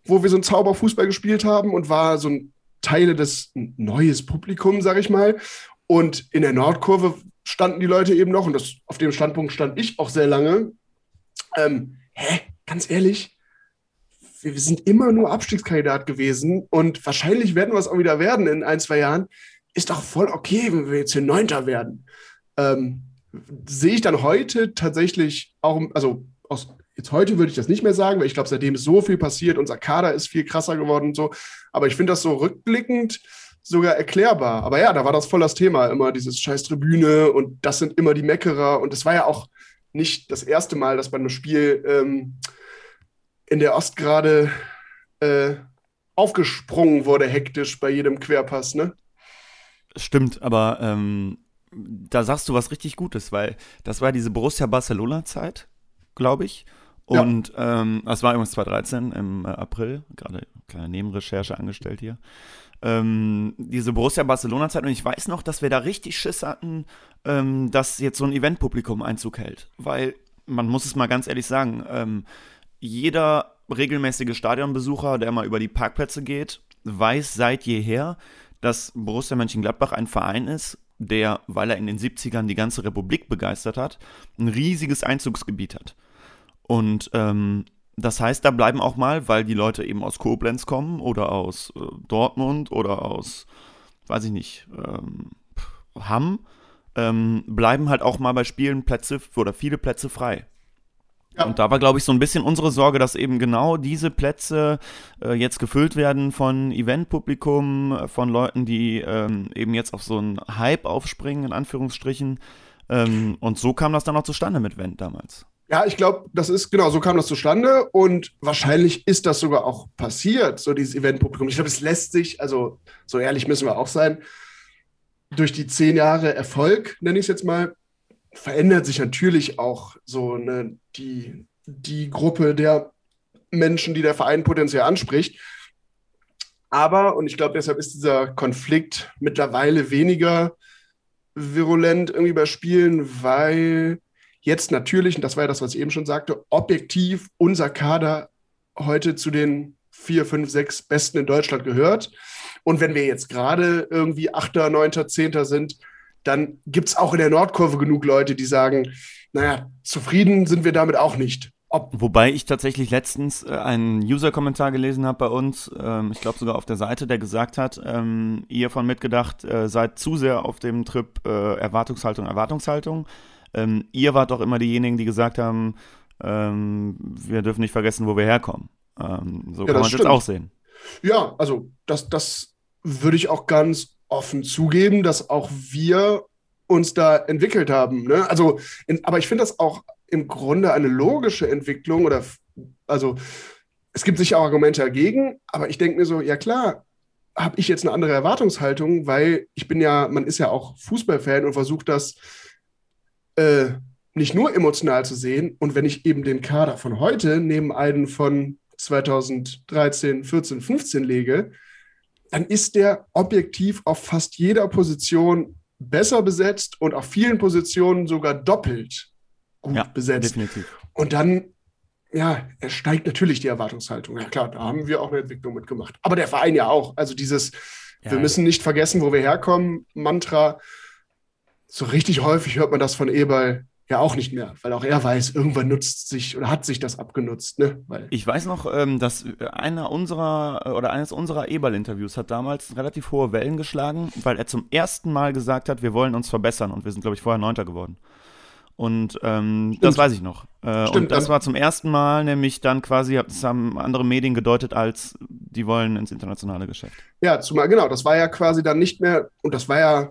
wo wir so einen Zauberfußball gespielt haben und war so ein Teile des neues Publikum, sag ich mal. Und in der Nordkurve standen die Leute eben noch, und das, auf dem Standpunkt stand ich auch sehr lange. Ähm, hä, ganz ehrlich, wir sind immer nur Abstiegskandidat gewesen und wahrscheinlich werden wir es auch wieder werden in ein, zwei Jahren. Ist doch voll okay, wenn wir jetzt hier Neunter werden. Ähm, sehe ich dann heute tatsächlich auch, also aus, jetzt heute würde ich das nicht mehr sagen, weil ich glaube, seitdem ist so viel passiert, unser Kader ist viel krasser geworden und so. Aber ich finde das so rückblickend sogar erklärbar. Aber ja, da war das voll das Thema, immer dieses scheiß Tribüne und das sind immer die Meckerer. Und es war ja auch nicht das erste Mal, dass bei einem Spiel ähm, in der Ost gerade äh, aufgesprungen wurde, hektisch bei jedem Querpass, ne? Stimmt, aber ähm, da sagst du was richtig Gutes, weil das war diese Borussia Barcelona-Zeit, glaube ich. Und ja. ähm, das war übrigens 2013 im äh, April, gerade kleine Nebenrecherche angestellt hier. Ähm, diese Borussia Barcelona-Zeit und ich weiß noch, dass wir da richtig Schiss hatten, ähm, dass jetzt so ein Eventpublikum Einzug hält. Weil, man muss es mal ganz ehrlich sagen, ähm, jeder regelmäßige Stadionbesucher, der mal über die Parkplätze geht, weiß seit jeher, dass Borussia Mönchengladbach ein Verein ist, der, weil er in den 70ern die ganze Republik begeistert hat, ein riesiges Einzugsgebiet hat. Und ähm, das heißt, da bleiben auch mal, weil die Leute eben aus Koblenz kommen oder aus äh, Dortmund oder aus, weiß ich nicht, ähm, Hamm, ähm, bleiben halt auch mal bei Spielen Plätze oder viele Plätze frei. Ja. Und da war, glaube ich, so ein bisschen unsere Sorge, dass eben genau diese Plätze äh, jetzt gefüllt werden von Eventpublikum, äh, von Leuten, die ähm, eben jetzt auf so einen Hype aufspringen, in Anführungsstrichen. Ähm, und so kam das dann auch zustande mit Wendt damals. Ja, ich glaube, das ist genau, so kam das zustande und wahrscheinlich ist das sogar auch passiert, so dieses Eventpublikum. Ich glaube, es lässt sich, also so ehrlich müssen wir auch sein, durch die zehn Jahre Erfolg, nenne ich es jetzt mal, verändert sich natürlich auch so eine, die, die Gruppe der Menschen, die der Verein potenziell anspricht. Aber, und ich glaube, deshalb ist dieser Konflikt mittlerweile weniger virulent irgendwie bei Spielen, weil jetzt natürlich, und das war ja das, was ich eben schon sagte, objektiv unser Kader heute zu den vier, fünf, sechs Besten in Deutschland gehört. Und wenn wir jetzt gerade irgendwie Achter, Neunter, Zehnter sind, dann gibt es auch in der Nordkurve genug Leute, die sagen, naja, zufrieden sind wir damit auch nicht. Ob Wobei ich tatsächlich letztens äh, einen User-Kommentar gelesen habe bei uns, ähm, ich glaube sogar auf der Seite, der gesagt hat, ähm, ihr von mitgedacht, äh, seid zu sehr auf dem Trip äh, Erwartungshaltung, Erwartungshaltung. Ähm, ihr wart doch immer diejenigen, die gesagt haben, ähm, wir dürfen nicht vergessen, wo wir herkommen. Ähm, so ja, kann man es jetzt auch sehen. Ja, also das, das würde ich auch ganz offen zugeben, dass auch wir uns da entwickelt haben. Ne? Also, in, aber ich finde das auch im Grunde eine logische Entwicklung oder also es gibt sicher auch Argumente dagegen, aber ich denke mir so, ja klar, habe ich jetzt eine andere Erwartungshaltung, weil ich bin ja, man ist ja auch Fußballfan und versucht das äh, nicht nur emotional zu sehen. Und wenn ich eben den Kader von heute neben einen von 2013, 14, 15 lege, dann ist der objektiv auf fast jeder Position besser besetzt und auf vielen Positionen sogar doppelt gut ja, besetzt. Definitiv. Und dann, ja, er steigt natürlich die Erwartungshaltung. Ja klar, da haben wir auch eine Entwicklung mitgemacht. Aber der Verein ja auch. Also dieses, ja, wir müssen nicht vergessen, wo wir herkommen, Mantra. So richtig häufig hört man das von Eberl ja auch nicht mehr, weil auch er weiß, irgendwann nutzt sich oder hat sich das abgenutzt. Ne? Weil ich weiß noch, ähm, dass einer unserer äh, oder eines unserer Eberl-Interviews hat damals relativ hohe Wellen geschlagen, weil er zum ersten Mal gesagt hat, wir wollen uns verbessern und wir sind, glaube ich, vorher Neunter geworden. Und ähm, das weiß ich noch. Äh, Stimmt, und das war zum ersten Mal, nämlich dann quasi, das haben andere Medien gedeutet als, die wollen ins internationale Geschäft. Ja, zumal, genau, das war ja quasi dann nicht mehr, und das war ja,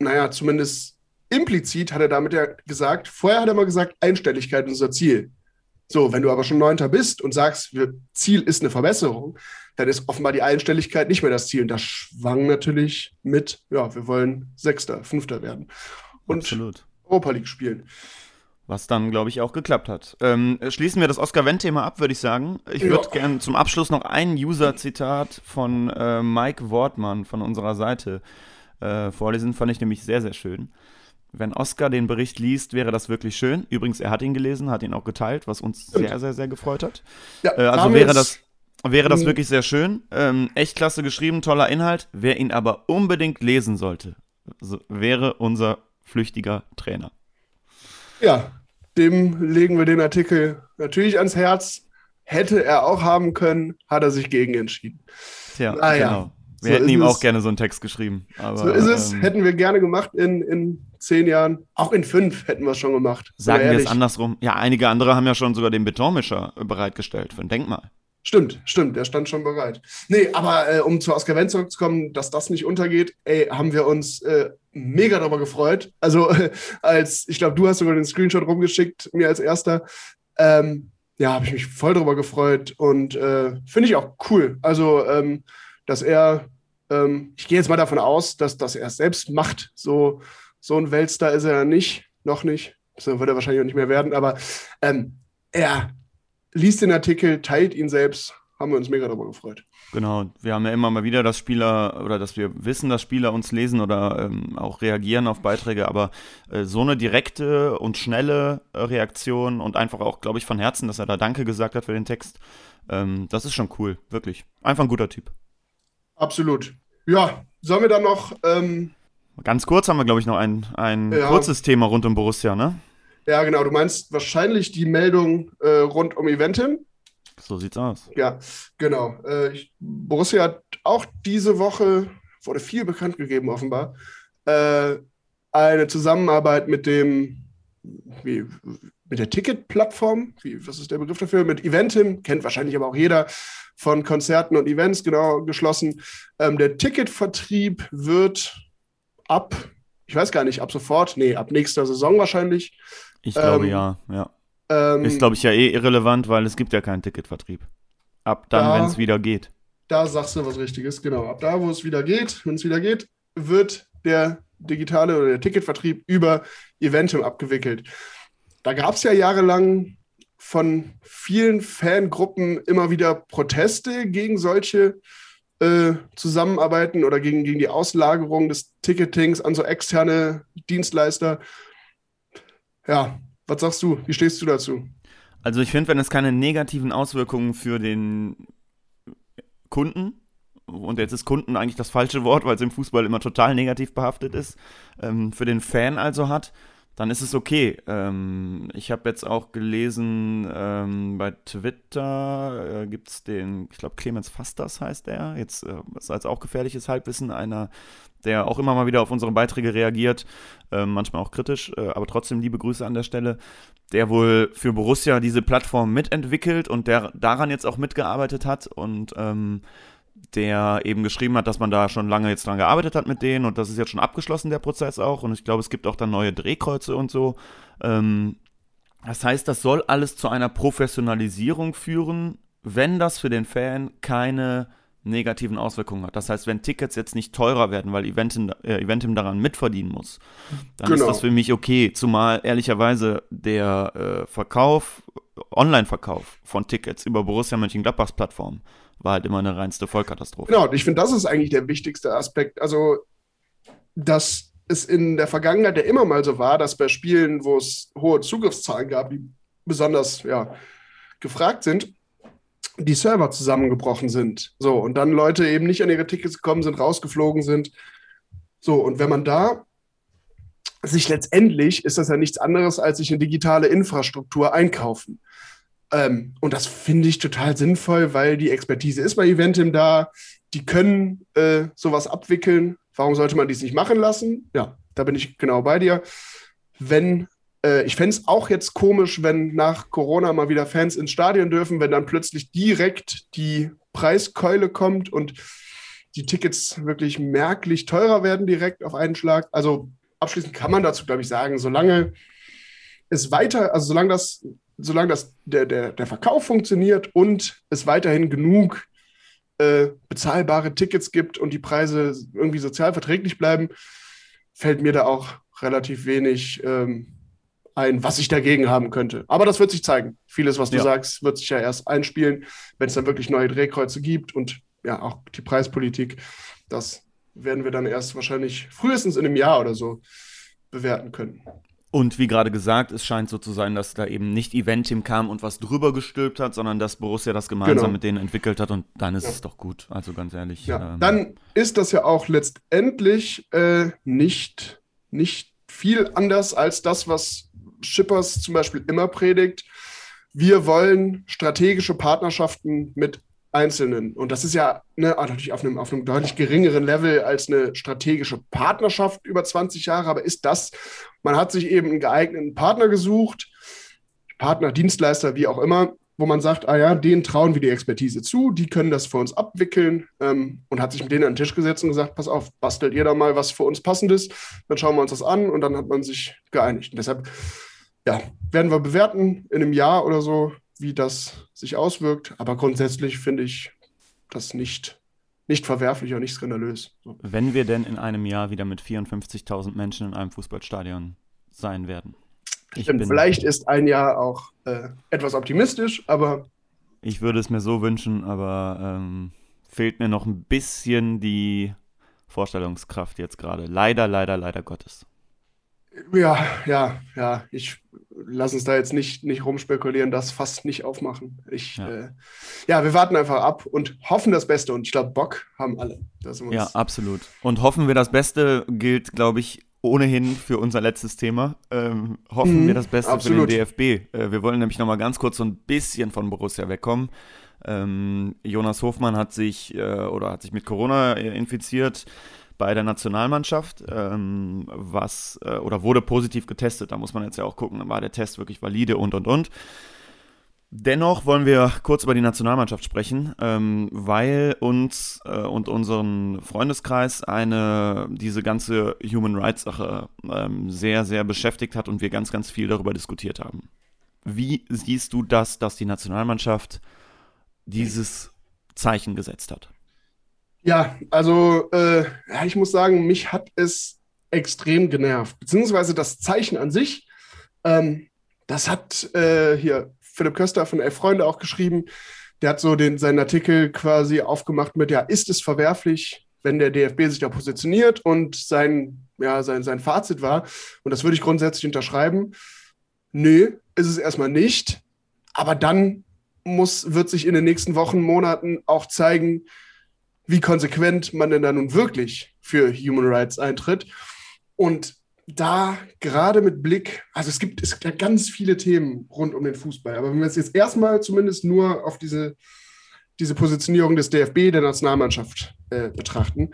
naja, zumindest implizit hat er damit ja gesagt, vorher hat er mal gesagt, Einstelligkeit ist unser Ziel. So, wenn du aber schon Neunter bist und sagst, Ziel ist eine Verbesserung, dann ist offenbar die Einstelligkeit nicht mehr das Ziel. Und das schwang natürlich mit, ja, wir wollen Sechster, Fünfter werden. Und Absolut. Europa League spielen. Was dann, glaube ich, auch geklappt hat. Ähm, schließen wir das Oscar-Wendt-Thema ab, würde ich sagen. Ich würde ja. gerne zum Abschluss noch ein User-Zitat von äh, Mike Wortmann von unserer Seite äh, vorlesen. Fand ich nämlich sehr, sehr schön. Wenn Oscar den Bericht liest, wäre das wirklich schön. Übrigens, er hat ihn gelesen, hat ihn auch geteilt, was uns Stimmt. sehr, sehr, sehr gefreut hat. Ja, Äh, also wäre das, wäre das wirklich sehr schön. Ähm, echt klasse geschrieben, toller Inhalt. Wer ihn aber unbedingt lesen sollte, so, wäre unser flüchtiger Trainer. Ja, dem legen wir den Artikel natürlich ans Herz. Hätte er auch haben können, hat er sich gegen entschieden. Tja, Ah ja, genau. Wir so hätten ihm auch es. gerne so einen Text geschrieben. Aber, so ist es. ähm, hätten wir gerne gemacht in, in zehn Jahren. Auch in fünf hätten wir es schon gemacht. Sagen wir es andersrum. Ja, einige andere haben ja schon sogar den Betonmischer bereitgestellt für ein Denkmal. Stimmt, stimmt, der stand schon bereit. Nee, aber äh, um zu Oscar Wendt zurückzukommen, dass das nicht untergeht, ey, haben wir uns äh, mega darüber gefreut. Also äh, als, ich glaube, du hast sogar den Screenshot rumgeschickt, mir als erster. Ähm, ja, habe ich mich voll darüber gefreut und äh, finde ich auch cool. Also, ähm, dass er, ähm, ich gehe jetzt mal davon aus, dass, dass er es selbst macht. So, so ein Weltstar ist er ja nicht, noch nicht. So wird er wahrscheinlich auch nicht mehr werden, aber ähm, er liest den Artikel, teilt ihn selbst, haben wir uns mega darüber gefreut. Genau, wir haben ja immer mal wieder, dass Spieler oder dass wir wissen, dass Spieler uns lesen oder ähm, auch reagieren auf Beiträge, aber äh, so eine direkte und schnelle äh, Reaktion und einfach auch, glaube ich, von Herzen, dass er da Danke gesagt hat für den Text, ähm, das ist schon cool, wirklich. Einfach ein guter Typ. Absolut. Ja, sollen wir dann noch, ähm, Ganz kurz haben wir, glaube ich, noch ein, ein Ja. kurzes Thema rund um Borussia, ne? ja genau, du meinst wahrscheinlich die Meldung äh, rund um Eventim. So sieht's aus. Ja, genau. Äh, ich, Borussia hat auch diese Woche, wurde viel bekannt gegeben offenbar, äh, eine Zusammenarbeit mit dem, wie, mit der Ticket-Plattform, wie, was ist der Begriff dafür? Mit Eventim, kennt wahrscheinlich aber auch jeder von Konzerten und Events, genau, geschlossen. Ähm, der Ticketvertrieb wird ab, ich weiß gar nicht, ab sofort, nee, ab nächster Saison wahrscheinlich. Ich glaube Ähm, ja, ja. Ähm, Ist, glaube ich, ja eh irrelevant, weil es gibt ja keinen Ticketvertrieb. Ab dann, Da- wenn es wieder geht. Da sagst du was Richtiges, genau. Ab da, wo es wieder geht, wenn es wieder geht, wird der digitale oder der Ticketvertrieb über Eventim abgewickelt. Da gab es ja jahrelang von vielen Fangruppen immer wieder Proteste gegen solche äh, Zusammenarbeiten oder gegen, gegen die Auslagerung des Ticketings an so externe Dienstleister. Ja, was sagst du? Wie stehst du dazu? Also ich finde, wenn es keine negativen Auswirkungen für den Kunden, und jetzt ist Kunden eigentlich das falsche Wort, weil es im Fußball immer total negativ behaftet ist, ähm, für den Fan also hat, dann ist es okay. Ähm, ich habe jetzt auch gelesen, ähm, bei Twitter äh, gibt es den, ich glaube Clemens Fastas heißt er, jetzt äh, ist als auch gefährliches Halbwissen einer, der auch immer mal wieder auf unsere Beiträge reagiert, äh, manchmal auch kritisch, äh, aber trotzdem liebe Grüße an der Stelle der wohl für Borussia diese Plattform mitentwickelt und der daran jetzt auch mitgearbeitet hat und ähm, der eben geschrieben hat, dass man da schon lange jetzt dran gearbeitet hat mit denen und das ist jetzt schon abgeschlossen, der Prozess auch. Und ich glaube, es gibt auch dann neue Drehkreuze und so. Ähm, das heißt, das soll alles zu einer Professionalisierung führen, wenn das für den Fan keine negativen Auswirkungen hat. Das heißt, wenn Tickets jetzt nicht teurer werden, weil Eventim, äh, Eventim daran mitverdienen muss, dann Genau. ist das für mich okay. Zumal ehrlicherweise der äh, Verkauf, Online-Verkauf von Tickets über Borussia Mönchengladbachs Plattform war halt immer eine reinste Vollkatastrophe. Genau, und ich finde, das ist eigentlich der wichtigste Aspekt. Also, dass es in der Vergangenheit ja immer mal so war, dass bei Spielen, wo es hohe Zugriffszahlen gab, die besonders ja, gefragt sind, die Server zusammengebrochen sind. So, und dann Leute eben nicht an ihre Tickets gekommen sind, rausgeflogen sind. So, und wenn man da sich letztendlich ist das ja nichts anderes, als sich eine digitale Infrastruktur einkaufen. Ähm, und das finde ich total sinnvoll, weil die Expertise ist bei Eventim da. Die können äh, sowas abwickeln. Warum sollte man dies nicht machen lassen? Ja, da bin ich genau bei dir. Wenn, äh, ich fände es auch jetzt komisch, wenn nach Corona mal wieder Fans ins Stadion dürfen, wenn dann plötzlich direkt die Preiskeule kommt und die Tickets wirklich merklich teurer werden direkt auf einen Schlag. Also abschließend kann man dazu, glaube ich, sagen, solange es weiter, also solange das, solange das der, der, der Verkauf funktioniert und es weiterhin genug äh, bezahlbare Tickets gibt und die Preise irgendwie sozial verträglich bleiben, fällt mir da auch relativ wenig ähm, ein, was ich dagegen haben könnte. Aber das wird sich zeigen. Vieles, was du Ja. sagst, wird sich ja erst einspielen, wenn es dann wirklich neue Drehkreuze gibt und ja, auch die Preispolitik. Das werden wir dann erst wahrscheinlich frühestens in einem Jahr oder so bewerten können. Und wie gerade gesagt, es scheint so zu sein, dass da eben nicht Eventim kam und was drüber gestülpt hat, sondern dass Borussia das gemeinsam Genau. mit denen entwickelt hat und dann ist Ja. es doch gut. Also ganz ehrlich. Ja, ähm, dann ist das ja auch letztendlich äh, nicht, nicht viel anders als das, was Schippers zum Beispiel immer predigt. Wir wollen strategische Partnerschaften mit Einzelnen. Und das ist ja ne, auch natürlich auf einem, auf einem deutlich geringeren Level als eine strategische Partnerschaft über 20 Jahre. Aber ist das, man hat sich eben einen geeigneten Partner gesucht, Partner, Dienstleister, wie auch immer, wo man sagt, ah ja, denen trauen wir die Expertise zu, die können das für uns abwickeln ähm, und hat sich mit denen an den Tisch gesetzt und gesagt, pass auf, bastelt ihr da mal was für uns passendes, dann schauen wir uns das an und dann hat man sich geeinigt. Und deshalb, ja, werden wir bewerten in einem Jahr oder so, wie das sich auswirkt. Aber grundsätzlich finde ich das nicht, nicht verwerflich und nicht skandalös. So. wenn wir denn in einem Jahr wieder mit 54.000 Menschen in einem Fußballstadion sein werden. Ich, bin, vielleicht ist ein Jahr auch äh, etwas optimistisch, aber ich würde es mir so wünschen, aber ähm, fehlt mir noch ein bisschen die Vorstellungskraft jetzt gerade. Leider, leider, leider Gottes. Ja, ja, ja, ich lass uns da jetzt nicht, nicht rumspekulieren, das fast nicht aufmachen. Ich, Ja. Äh, ja, wir warten einfach ab und hoffen das Beste. Und ich glaube, Bock haben alle. Ja, absolut. Und hoffen wir das Beste gilt, glaube ich, ohnehin für unser letztes Thema. Ähm, hoffen Mhm, wir das Beste absolut. für den DFB. Äh, wir wollen nämlich noch mal ganz kurz so ein bisschen von Borussia wegkommen. Ähm, Jonas Hofmann hat sich äh, oder hat sich mit Corona äh, infiziert bei der Nationalmannschaft, ähm, was äh, oder wurde positiv getestet. Da muss man jetzt ja auch gucken, war der Test wirklich valide und und und. Dennoch wollen wir kurz über die Nationalmannschaft sprechen, ähm, weil uns äh, und unseren Freundeskreis eine diese ganze Human Rights Sache ähm, sehr, sehr beschäftigt hat und wir ganz, ganz viel darüber diskutiert haben. Wie siehst du das, dass die Nationalmannschaft dieses Zeichen gesetzt hat? Ja, also äh, ich muss sagen, mich hat es extrem genervt. Beziehungsweise das Zeichen an sich, ähm, das hat äh, hier Philipp Köster von Elf Freunde auch geschrieben. Der hat so den, seinen Artikel quasi aufgemacht mit, ja, ist es verwerflich, wenn der DFB sich da positioniert und sein, ja, sein, sein Fazit war, und das würde ich grundsätzlich unterschreiben, nö, ist es erstmal nicht, aber dann muss, wird sich in den nächsten Wochen, Monaten auch zeigen, wie konsequent man denn da nun wirklich für Human Rights eintritt. Und da gerade mit Blick, also es gibt, es gibt ja ganz viele Themen rund um den Fußball, aber wenn wir es jetzt erstmal zumindest nur auf diese, diese Positionierung des DFB, der Nationalmannschaft äh, betrachten,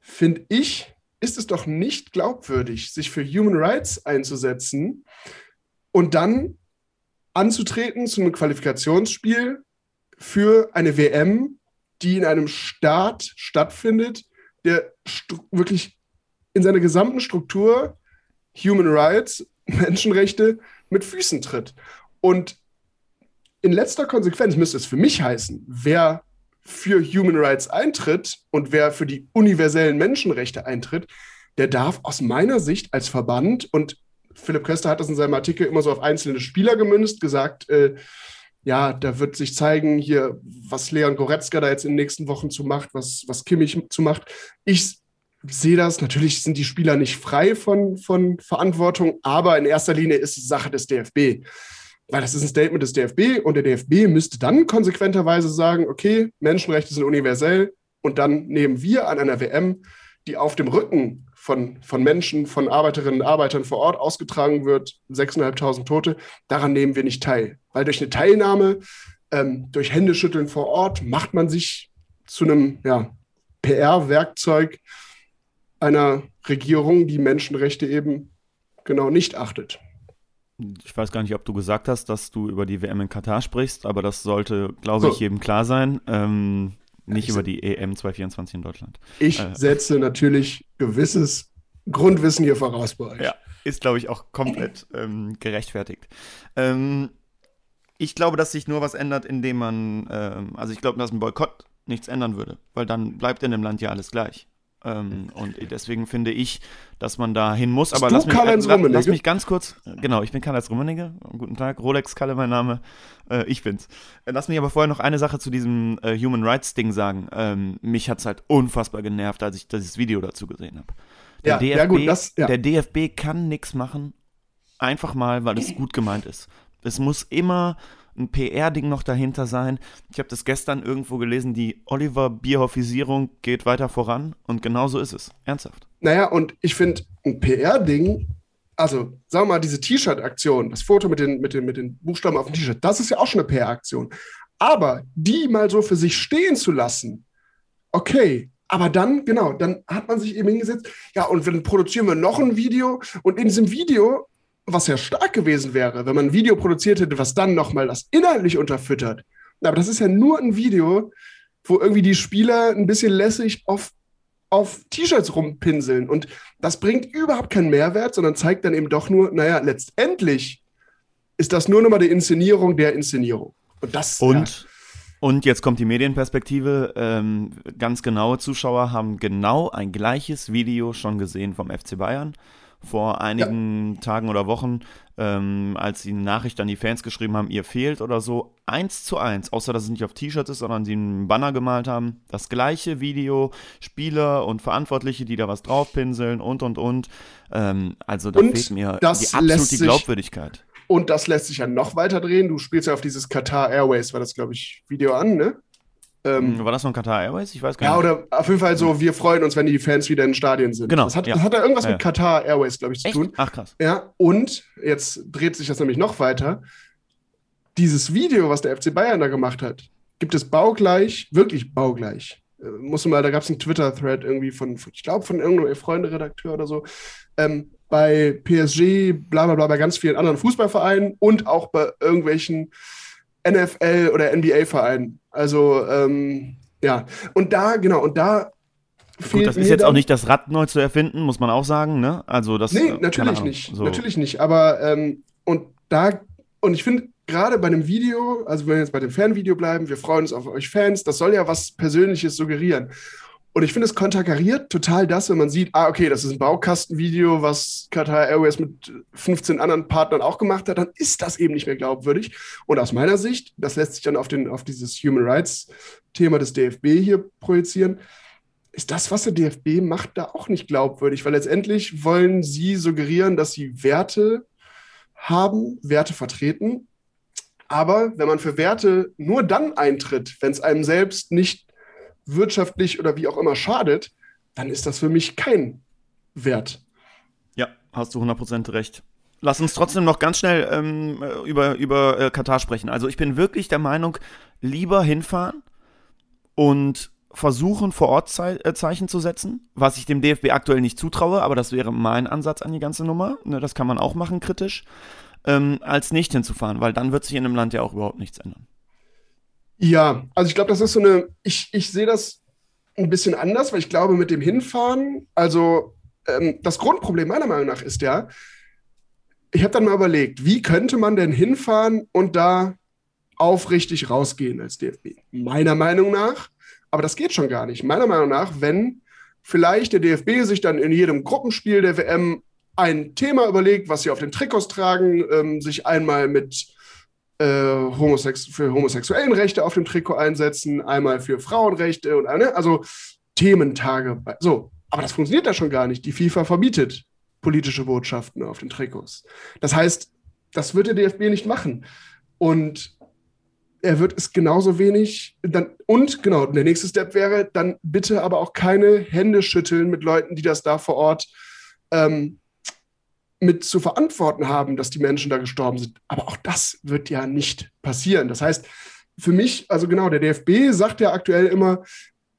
finde ich, ist es doch nicht glaubwürdig, sich für Human Rights einzusetzen und dann anzutreten zu einem Qualifikationsspiel für eine WM, die in einem Staat stattfindet, der wirklich in seiner gesamten Struktur Human Rights, Menschenrechte mit Füßen tritt. Und in letzter Konsequenz müsste es für mich heißen, wer für Human Rights eintritt und wer für die universellen Menschenrechte eintritt, der darf aus meiner Sicht als Verband und Philipp Köster hat das in seinem Artikel immer so auf einzelne Spieler gemünzt, gesagt, äh, ja, da wird sich zeigen, hier, was Leon Goretzka da jetzt in den nächsten Wochen zu macht, was, was Kimmich zu macht. Ich sehe das, natürlich sind die Spieler nicht frei von, von Verantwortung, aber in erster Linie ist es Sache des DFB. Weil das ist ein Statement des DFB und der DFB müsste dann konsequenterweise sagen, okay, Menschenrechte sind universell und dann nehmen wir an einer WM, die auf dem Rücken von, von Menschen, von Arbeiterinnen und Arbeitern vor Ort ausgetragen wird, 6.500 Tote, daran nehmen wir nicht teil. Weil durch eine Teilnahme, ähm, durch Händeschütteln vor Ort, macht man sich zu einem ja, PR-Werkzeug einer Regierung, die Menschenrechte eben genau nicht achtet. Ich weiß gar nicht, ob du gesagt hast, dass du über die WM in Katar sprichst, aber das sollte, glaube So. ich, jedem klar sein. Ähm, nicht Ich über die EM 2024 in Deutschland. Ich Äh. setze natürlich gewisses Grundwissen hier voraus bei euch. Ja, ist, glaube ich, auch komplett ähm, gerechtfertigt. Ähm, ich glaube, dass sich nur was ändert, indem man, ähm, also ich glaube, dass ein Boykott nichts ändern würde, weil dann bleibt in dem Land ja alles gleich. Ähm, und deswegen finde ich, dass man da hin muss. Bist Aber lass mich, Karl-Heinz äh, lass mich ganz kurz, genau, ich bin Karl-Heinz Rummenigge. Guten Tag, Rolex Kalle mein Name. Äh, ich bin's. Äh, Lass mich aber vorher noch eine Sache zu diesem äh, Human Rights Ding sagen. Ähm, mich hat's halt unfassbar genervt, als ich dieses Video dazu gesehen habe. Der, Ja, DFB, ja gut, das- ja. der DFB kann nichts machen, einfach mal, weil es gut gemeint ist. Es muss immer ein PR-Ding noch dahinter sein. Ich habe das gestern irgendwo gelesen, die Oliver-Bierhoffisierung geht weiter voran und genau so ist es. Ernsthaft. Naja, und ich finde, ein PR-Ding, also sagen wir mal, diese T-Shirt-Aktion, das Foto mit den, mit, den, mit den Buchstaben auf dem T-Shirt, das ist ja auch schon eine PR-Aktion. Aber die mal so für sich stehen zu lassen, okay. Aber dann, genau, dann hat man sich eben hingesetzt, ja, und dann produzieren wir noch ein Video. Und in diesem Video, was ja stark gewesen wäre, wenn man ein Video produziert hätte, was dann nochmal das inhaltlich unterfüttert. Aber das ist ja nur ein Video, wo irgendwie die Spieler ein bisschen lässig auf auf T-Shirts rumpinseln. Und das bringt überhaupt keinen Mehrwert, sondern zeigt dann eben doch nur, naja, letztendlich ist das nur nochmal die Inszenierung der Inszenierung. Und das. Und, und jetzt kommt die Medienperspektive. Ähm, ganz genaue Zuschauer haben genau ein gleiches Video schon gesehen vom FC Bayern vor einigen Tagen oder Wochen, ähm, als die Nachricht an die Fans geschrieben haben, ihr fehlt oder so, eins zu eins, außer dass es nicht auf T-Shirts ist, sondern sie einen Banner gemalt haben, das gleiche Video, Spieler und Verantwortliche, die da was draufpinseln und und und. Ähm, also da Und fehlt mir das die absolute Glaubwürdigkeit. Ja. Und das lässt sich ja noch weiter drehen. Du spielst ja auf dieses Qatar Airways, war das, glaube ich, Video an, ne? Ähm, War das noch Qatar Airways? Ich weiß gar ja, nicht. oder auf jeden Fall so, wir freuen uns, wenn die Fans wieder in den Stadien sind. Genau, Das hat, ja. das hat ja irgendwas Ja, mit ja. Qatar Airways, glaube ich, zu Echt? tun. Ach krass. Ja, und jetzt dreht sich das nämlich noch weiter. Dieses Video, was der FC Bayern da gemacht hat, gibt es baugleich, wirklich baugleich. Äh, Muss mal, da gab es einen Twitter-Thread irgendwie von, von ich glaube, von irgendeinem Freunde-Redakteur oder so. Ähm, bei PSG, bla bla bla, bei ganz vielen anderen Fußballvereinen und auch bei irgendwelchen NFL- oder NBA-Vereinen. Also, ähm, ja. Und da, genau, und da. Gut, das ist jetzt auch nicht das Rad neu zu erfinden, muss man auch sagen, ne? Also das Nee, äh, natürlich nicht. so. Natürlich nicht. Aber ähm, und da, und ich finde, gerade bei einem Video, also wenn wir jetzt bei dem Fanvideo bleiben, wir freuen uns auf euch Fans, das soll ja was Persönliches suggerieren. Und ich finde, es konterkariert total das, wenn man sieht, ah, okay, das ist ein Baukastenvideo, was Qatar Airways mit 15 anderen Partnern auch gemacht hat, dann ist das eben nicht mehr glaubwürdig. Und aus meiner Sicht, das lässt sich dann auf, den, auf dieses Human Rights Thema des DFB hier projizieren, ist das, was der DFB macht, da auch nicht glaubwürdig, weil letztendlich wollen sie suggerieren, dass sie Werte haben, Werte vertreten. Aber wenn man für Werte nur dann eintritt, wenn es einem selbst nicht wirtschaftlich oder wie auch immer schadet, dann ist das für mich kein Wert. Ja, hast du 100% recht. Lass uns trotzdem noch ganz schnell ähm, äh, über, über äh, Katar sprechen. Also ich bin wirklich der Meinung, lieber hinfahren und versuchen, vor Ort Zei äh, Zeichen zu setzen, was ich dem DFB aktuell nicht zutraue, aber das wäre mein Ansatz an die ganze Nummer. Ne, das kann man auch machen, kritisch, ähm, als nicht hinzufahren, weil dann wird sich in einem Land ja auch überhaupt nichts ändern. Ja, also ich glaube, das ist so eine, ich, ich sehe das ein bisschen anders, weil ich glaube, mit dem Hinfahren, also ähm, das Grundproblem meiner Meinung nach ist ja, ich habe dann mal überlegt, wie könnte man denn hinfahren und da aufrichtig rausgehen als DFB? Meiner Meinung nach, aber das geht schon gar nicht. Meiner Meinung nach, wenn vielleicht der DFB sich dann in jedem Gruppenspiel der WM ein Thema überlegt, was sie auf den Trikots tragen, ähm, sich einmal mit äh, Homosex für homosexuellen Rechte auf dem Trikot einsetzen, einmal für Frauenrechte und eine, also Thementage. So, aber das funktioniert ja schon gar nicht. Die FIFA verbietet politische Botschaften auf den Trikots. Das heißt, das wird der DFB nicht machen. Und er wird es genauso wenig dann und genau, der nächste Step wäre dann bitte aber auch keine Hände schütteln mit Leuten, die das da vor Ort ähm, mit zu verantworten haben, dass die Menschen da gestorben sind. Aber auch das wird ja nicht passieren. Das heißt, für mich, also genau, der DFB sagt ja aktuell immer,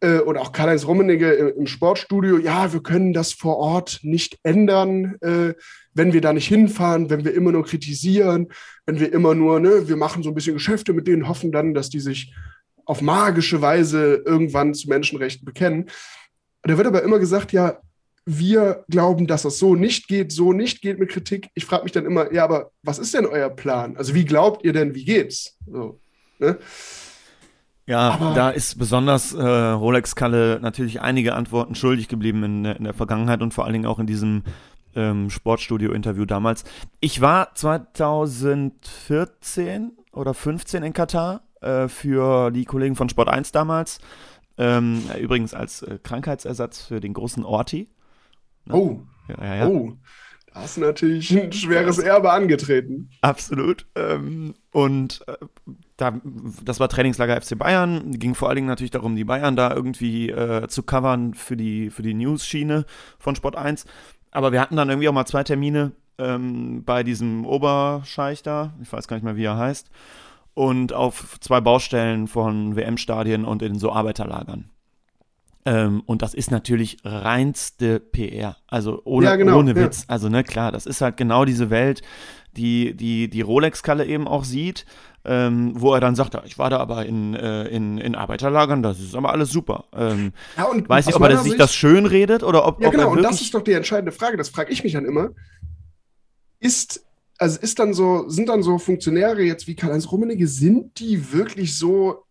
äh, oder auch Karl-Heinz Rummenigge im, im Sportstudio, ja, wir können das vor Ort nicht ändern, äh, wenn wir da nicht hinfahren, wenn wir immer nur kritisieren, wenn wir immer nur, ne, wir machen so ein bisschen Geschäfte mit denen, hoffen dann, dass die sich auf magische Weise irgendwann zu Menschenrechten bekennen. Da wird aber immer gesagt, ja, wir glauben, dass das so nicht geht, so nicht geht mit Kritik. Ich frage mich dann immer, ja, aber was ist denn euer Plan? Also wie glaubt ihr denn, wie geht's? So, ne? Ja, Aber- da ist besonders äh, Rolex Kalle natürlich einige Antworten schuldig geblieben in, der- in der Vergangenheit und vor allen Dingen auch in diesem ähm, Sportstudio-Interview damals. Ich war 2014 oder 15 in Katar äh, für die Kollegen von Sport 1 damals. Ähm, übrigens als äh, Krankheitsersatz für den großen Orti. Oh, Ja, ja, ja. oh. Da hast du natürlich ein schweres Erbe angetreten. Absolut. Ähm, und äh, da, das war Trainingslager FC Bayern. Ging vor allen Dingen natürlich darum, die Bayern da irgendwie äh, zu covern für die, für die News-Schiene von Sport 1. Aber wir hatten dann irgendwie auch mal zwei Termine ähm, bei diesem Oberscheich da. Ich weiß gar nicht mehr, wie er heißt. Und auf zwei Baustellen von WM-Stadien und in so Arbeiterlagern. Ähm, und das ist natürlich reinste PR. Also ohne, Ja, genau, ohne ja. Witz. Also, ne, klar, das ist halt genau diese Welt, die, die, die Rolex-Kalle eben auch sieht, ähm, wo er dann sagt, ja, ich war da aber in, äh, in, in Arbeiterlagern, das ist aber alles super. Ähm, Ja, und weiß nicht, ob er sich Sicht- das schön redet oder ob, Ja, ob genau, er und das ist doch die entscheidende Frage. Das frage ich mich dann immer. Ist, also ist dann so, sind dann so Funktionäre jetzt wie Karl-Heinz Rummenigge, sind die wirklich so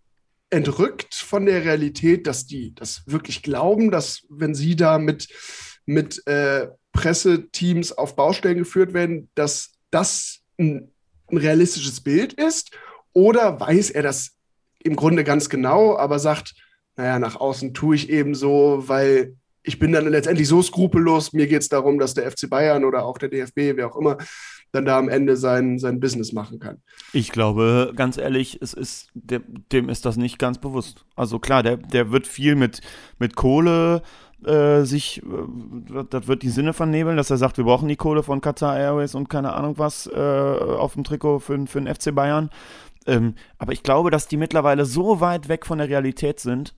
entrückt von der Realität, dass die das wirklich glauben, dass wenn sie da mit, mit äh, Presseteams auf Baustellen geführt werden, dass das ein, ein realistisches Bild ist? Oder weiß er das im Grunde ganz genau, aber sagt, naja, nach außen tue ich eben so, weil ich bin dann letztendlich so skrupellos, mir geht es darum, dass der FC Bayern oder auch der DFB, wer auch immer, dann da am Ende sein, sein Business machen kann. Ich glaube, ganz ehrlich, es ist, dem, ist das nicht ganz bewusst. Also klar, der, der wird viel mit, mit Kohle äh, sich, äh, das wird die Sinne vernebeln, dass er sagt, wir brauchen die Kohle von Qatar Airways und keine Ahnung was äh, auf dem Trikot für, für den FC Bayern. Ähm, aber ich glaube, dass die mittlerweile so weit weg von der Realität sind,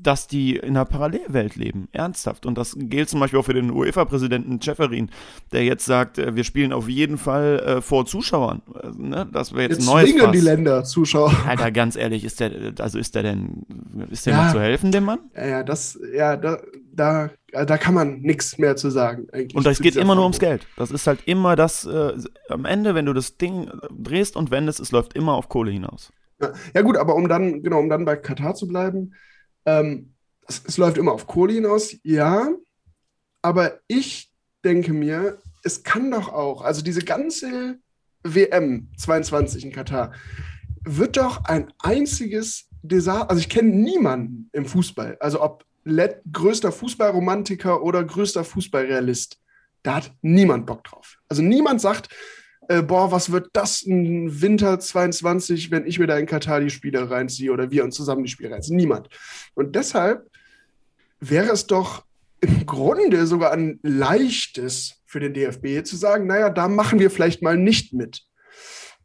dass die in einer Parallelwelt leben, ernsthaft. Und das gilt zum Beispiel auch für den UEFA-Präsidenten Schäferin, der jetzt sagt, äh, wir spielen auf jeden Fall äh, vor Zuschauern. Äh, ne? Das wäre jetzt, Jetzt neues zwingen die. Länder Zuschauer. Alter, ganz ehrlich, ist der, also ist der denn, ist der Ja. noch zu helfen, dem Mann? Ja, das, ja, da, da, da kann man nichts mehr zu sagen. Eigentlich Und es geht immer nur ums Geld. Das ist halt immer das, äh, am Ende, wenn du das Ding drehst und wendest, es läuft immer auf Kohle hinaus. Ja, ja, gut, aber um dann, genau, um dann bei Katar zu bleiben, ähm, es, es läuft immer auf Kohle hinaus, ja, aber ich denke mir, es kann doch auch, also diese ganze WM 22 in Katar, wird doch ein einziges Desaster, also ich kenne niemanden im Fußball, also ob let, größter Fußballromantiker oder größter Fußballrealist, da hat niemand Bock drauf. Also niemand sagt, äh, boah, was wird das ein Winter 22, wenn ich mir da in Katar die Spiele reinziehe oder wir uns zusammen die Spiele reinziehen? Niemand. Und deshalb wäre es doch im Grunde sogar ein leichtes für den DFB zu sagen, naja, da machen wir vielleicht mal nicht mit.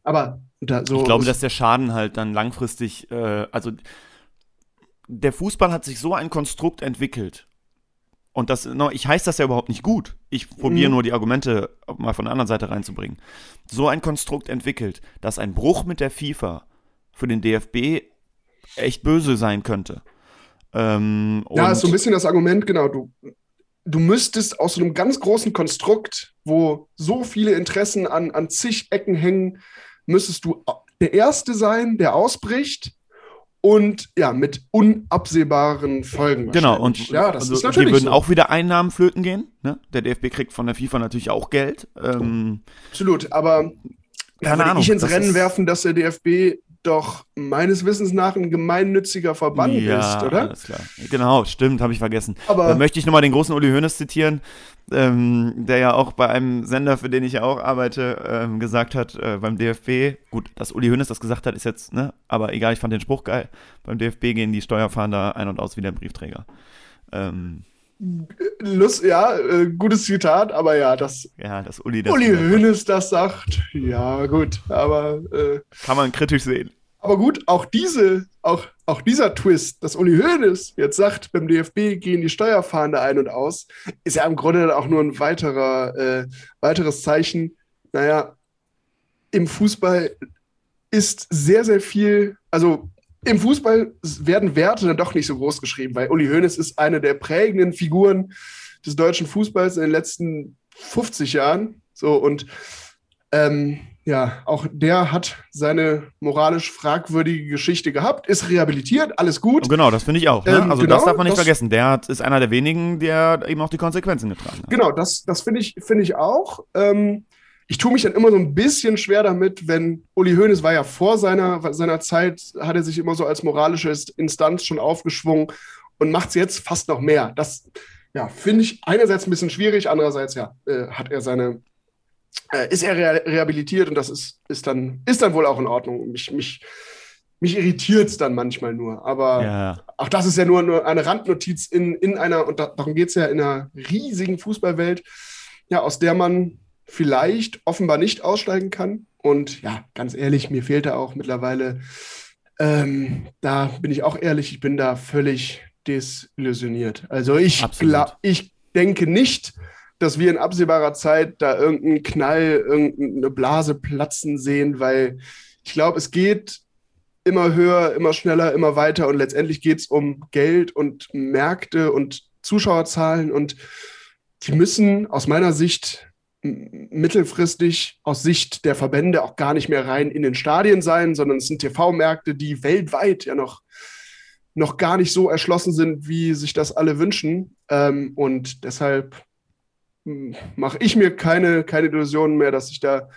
Aber da so. ich glaube, dass der Schaden halt dann langfristig, äh, also der Fußball hat sich so ein Konstrukt entwickelt. Und das, no, ich heiße das ja überhaupt nicht gut. Ich probiere Mhm. nur die Argumente mal von der anderen Seite reinzubringen. So ein Konstrukt entwickelt, dass ein Bruch mit der FIFA für den DFB echt böse sein könnte. Ähm, Ja, ist so ein bisschen das Argument, genau. Du, du müsstest aus so einem ganz großen Konstrukt, wo so viele Interessen an, an zig Ecken hängen, müsstest du der Erste sein, der ausbricht und ja, mit unabsehbaren Folgen. Genau, und ja, das also ist hier natürlich würden so. auch wieder Einnahmen flöten gehen. Ne? Der DFB kriegt von der FIFA natürlich auch Geld. Ähm, Absolut, aber Keine würde Ahnung, ich ins Rennen werfen, dass der DFB doch meines Wissens nach ein gemeinnütziger Verband ist, oder? alles klar. Genau, stimmt, habe ich vergessen. Aber- da möchte ich nochmal den großen Uli Hoeneß zitieren, ähm, der ja auch bei einem Sender, für den ich ja auch arbeite, ähm, gesagt hat, äh, beim DFB, gut, dass Uli Hoeneß das gesagt hat, ist jetzt, ne, aber egal, ich fand den Spruch geil. Beim DFB gehen die Steuerfahnder ein und aus wie der Briefträger. Ähm, Lust, ja, äh, gutes Zitat, aber ja, dass ja, dass Uli das Uli Hoeneß das sagt, ja gut, aber äh, kann man kritisch sehen. Aber gut, auch diese, auch, auch dieser Twist, dass Uli Hoeneß jetzt sagt, beim DFB gehen die Steuerfahnder ein und aus, ist ja im Grunde auch nur ein weiterer, äh, weiteres Zeichen. Naja, im Fußball ist sehr, sehr viel, also im Fußball werden Werte dann doch nicht so groß geschrieben, weil Uli Hoeneß ist eine der prägenden Figuren des deutschen Fußballs in den letzten 50 Jahren. So und ähm, ja, auch der hat seine moralisch fragwürdige Geschichte gehabt, ist rehabilitiert, alles gut. Genau, das finde ich auch. Ne? Ähm, also genau, das darf man nicht das- vergessen. Der hat, ist einer der wenigen, der eben auch die Konsequenzen getragen hat. Genau, das, das finde ich, finde ich auch. Ähm, ich tue mich dann immer so ein bisschen schwer damit, wenn Uli Hoeneß war ja vor seiner, seiner Zeit, hat er sich immer so als moralische Instanz schon aufgeschwungen und macht es jetzt fast noch mehr. Das ja, finde ich einerseits ein bisschen schwierig, andererseits ja, äh, hat er seine, äh, ist er rea- rehabilitiert und das ist, ist, dann, ist dann wohl auch in Ordnung. Mich, mich, mich irritiert es dann manchmal nur. Aber Ja, auch das ist ja nur, nur eine Randnotiz in, in einer, und da, darum geht es ja in einer riesigen Fußballwelt, ja, aus der man vielleicht offenbar nicht aussteigen kann. Und ja, ganz ehrlich, mir fehlt da auch mittlerweile, ähm, da bin ich auch ehrlich, ich bin da völlig desillusioniert. Also ich, ich denke nicht, dass wir in absehbarer Zeit da irgendeinen Knall, irgendeine Blase platzen sehen, weil ich glaube, es geht immer höher, immer schneller, immer weiter und letztendlich geht es um Geld und Märkte und Zuschauerzahlen und die müssen aus meiner Sicht mittelfristig aus Sicht der Verbände auch gar nicht mehr rein in den Stadien sein, sondern es sind TV-Märkte, die weltweit ja noch, noch gar nicht so erschlossen sind, wie sich das alle wünschen. Ähm, und deshalb mache ich mir keine, keine Illusionen mehr, dass sich da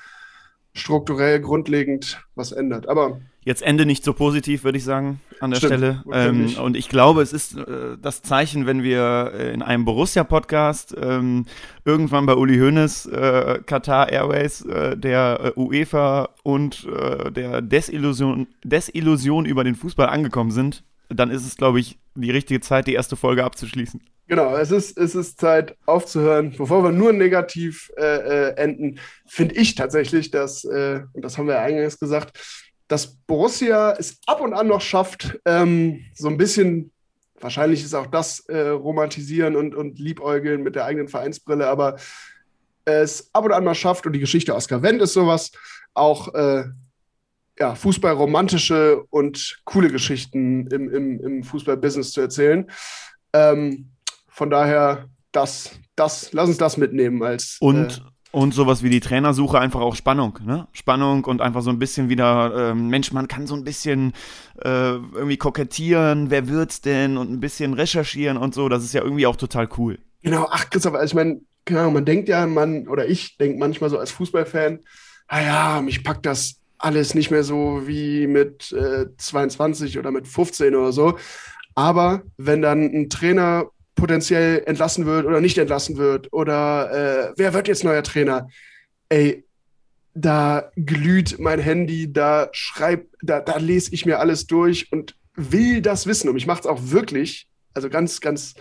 strukturell grundlegend was ändert. Aber Jetzt Ende nicht so positiv, würde ich sagen, an der Stimmt, Stelle. Ähm, und ich glaube, es ist äh, das Zeichen, wenn wir äh, in einem Borussia-Podcast ähm, irgendwann bei Uli Hoeneß, äh, Qatar Airways, äh, der äh, UEFA und äh, der Desillusion, Desillusion über den Fußball angekommen sind, dann ist es, glaube ich, die richtige Zeit, die erste Folge abzuschließen. Genau, es ist, es ist Zeit aufzuhören. Bevor wir nur negativ äh, äh, enden, finde ich tatsächlich, dass, äh, und das haben wir ja eingangs gesagt, dass Borussia es ab und an noch schafft, ähm, so ein bisschen, wahrscheinlich ist auch das äh, Romantisieren und, und Liebäugeln mit der eigenen Vereinsbrille, aber es ab und an mal schafft, und die Geschichte Oskar Wendt ist sowas, auch äh, ja, Fußballromantische und coole Geschichten im, im, im Fußballbusiness zu erzählen. Ähm, von daher, das, das, lass uns das mitnehmen als. Und, äh, und sowas wie die Trainersuche, einfach auch Spannung, ne? Spannung und einfach so ein bisschen wieder, ähm, Mensch, man kann so ein bisschen äh, irgendwie kokettieren, wer wird's denn und ein bisschen recherchieren und so, das ist ja irgendwie auch total cool. Genau, ach Christoph, also ich meine, Ahnung, man denkt ja, man, oder ich denke manchmal so als Fußballfan, ah ja, mich packt das alles nicht mehr so wie mit äh, 22 oder mit 15 oder so. Aber wenn dann ein Trainer potenziell entlassen wird oder nicht entlassen wird oder äh, wer wird jetzt neuer Trainer? Ey, da glüht mein Handy, da schreib, da, da lese ich mir alles durch und will das wissen. Und mich macht es auch wirklich, also ganz, ganz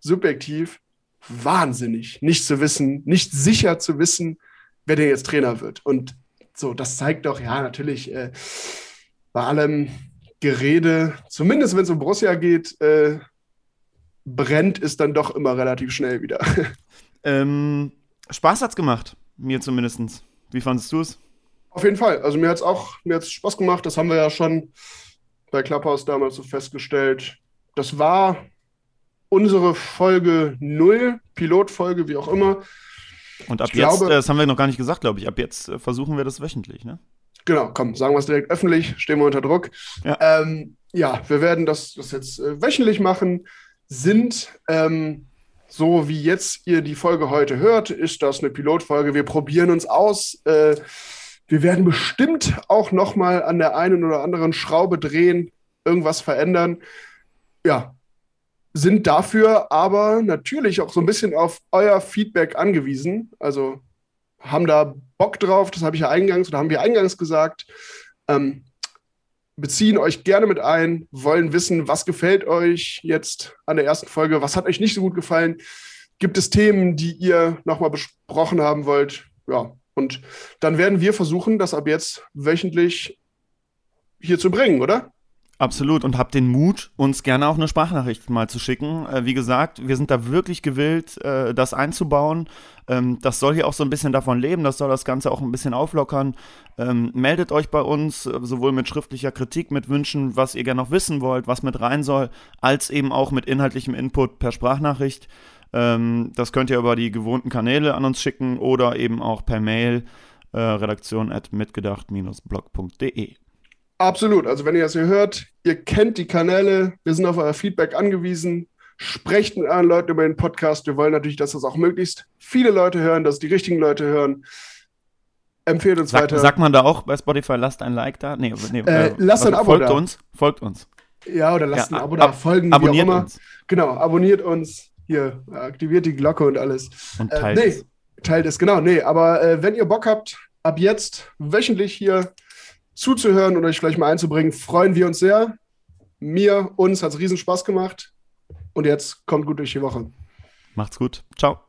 subjektiv, wahnsinnig, nicht zu wissen, nicht sicher zu wissen, wer denn jetzt Trainer wird. Und so, das zeigt doch, ja, natürlich äh, bei allem Gerede, zumindest wenn es um Borussia geht, äh, brennt es dann doch immer relativ schnell wieder. Ähm, Spaß hat's gemacht, mir zumindestens. Wie fandest du es? Auf jeden Fall. Also mir hat es auch mir hat's Spaß gemacht. Das haben wir ja schon bei Clubhouse damals so festgestellt. Das war unsere Folge 0, Pilotfolge, wie auch immer. Und ab Ich jetzt, glaube- äh, das haben wir noch gar nicht gesagt, glaube ich, ab jetzt äh, versuchen wir das wöchentlich, ne? Genau, komm, sagen wir es direkt öffentlich, stehen wir unter Druck. Ja. Ähm, ja, wir werden das, das jetzt äh, wöchentlich machen. Sind, ähm, so wie jetzt ihr die Folge heute hört, ist das eine Pilotfolge. Wir probieren uns aus. Äh, wir werden bestimmt auch noch mal an der einen oder anderen Schraube drehen, irgendwas verändern. Ja, sind dafür aber natürlich auch so ein bisschen auf euer Feedback angewiesen. Also haben da Bock drauf, das habe ich ja eingangs oder haben wir eingangs gesagt. Ähm, beziehen euch gerne mit ein, wollen wissen, was gefällt euch jetzt an der ersten Folge, was hat euch nicht so gut gefallen. Gibt es Themen, die ihr nochmal besprochen haben wollt? Ja, und dann werden wir versuchen, das ab jetzt wöchentlich hier zu bringen, oder? Absolut und habt den Mut, uns gerne auch eine Sprachnachricht mal zu schicken. Äh, wie gesagt, wir sind da wirklich gewillt, äh, das einzubauen. Ähm, das soll hier auch so ein bisschen davon leben, das soll das Ganze auch ein bisschen auflockern. Ähm, meldet euch bei uns, äh, sowohl mit schriftlicher Kritik, mit Wünschen, was ihr gerne noch wissen wollt, was mit rein soll, als eben auch mit inhaltlichem Input per Sprachnachricht. Ähm, das könnt ihr über die gewohnten Kanäle an uns schicken oder eben auch per Mail äh, redaktion at mitgedacht-blog.de. Absolut. Also wenn ihr das hier hört, ihr kennt die Kanäle, wir sind auf euer Feedback angewiesen. Sprecht mit anderen Leuten über den Podcast. Wir wollen natürlich, dass das auch möglichst viele Leute hören, dass die richtigen Leute hören. Empfehlt uns Sag, weiter. sagt man da auch bei Spotify, lasst ein Like da? Nee, nee Äh, lasst ein Abo folgt da. uns, folgt uns. ja, oder lasst Ja, ein Abo da, ab- folgen, Abonniert wie auch immer. uns Genau, abonniert uns. Hier, aktiviert die Glocke und alles. und Äh, teilt nee, es. teilt es, genau. Nee, aber äh, wenn ihr Bock habt, ab jetzt wöchentlich hier zuzuhören und euch vielleicht mal einzubringen, freuen wir uns sehr. Mir, uns hat es riesen Spaß gemacht. Und jetzt kommt gut durch die Woche. Macht's gut. Ciao.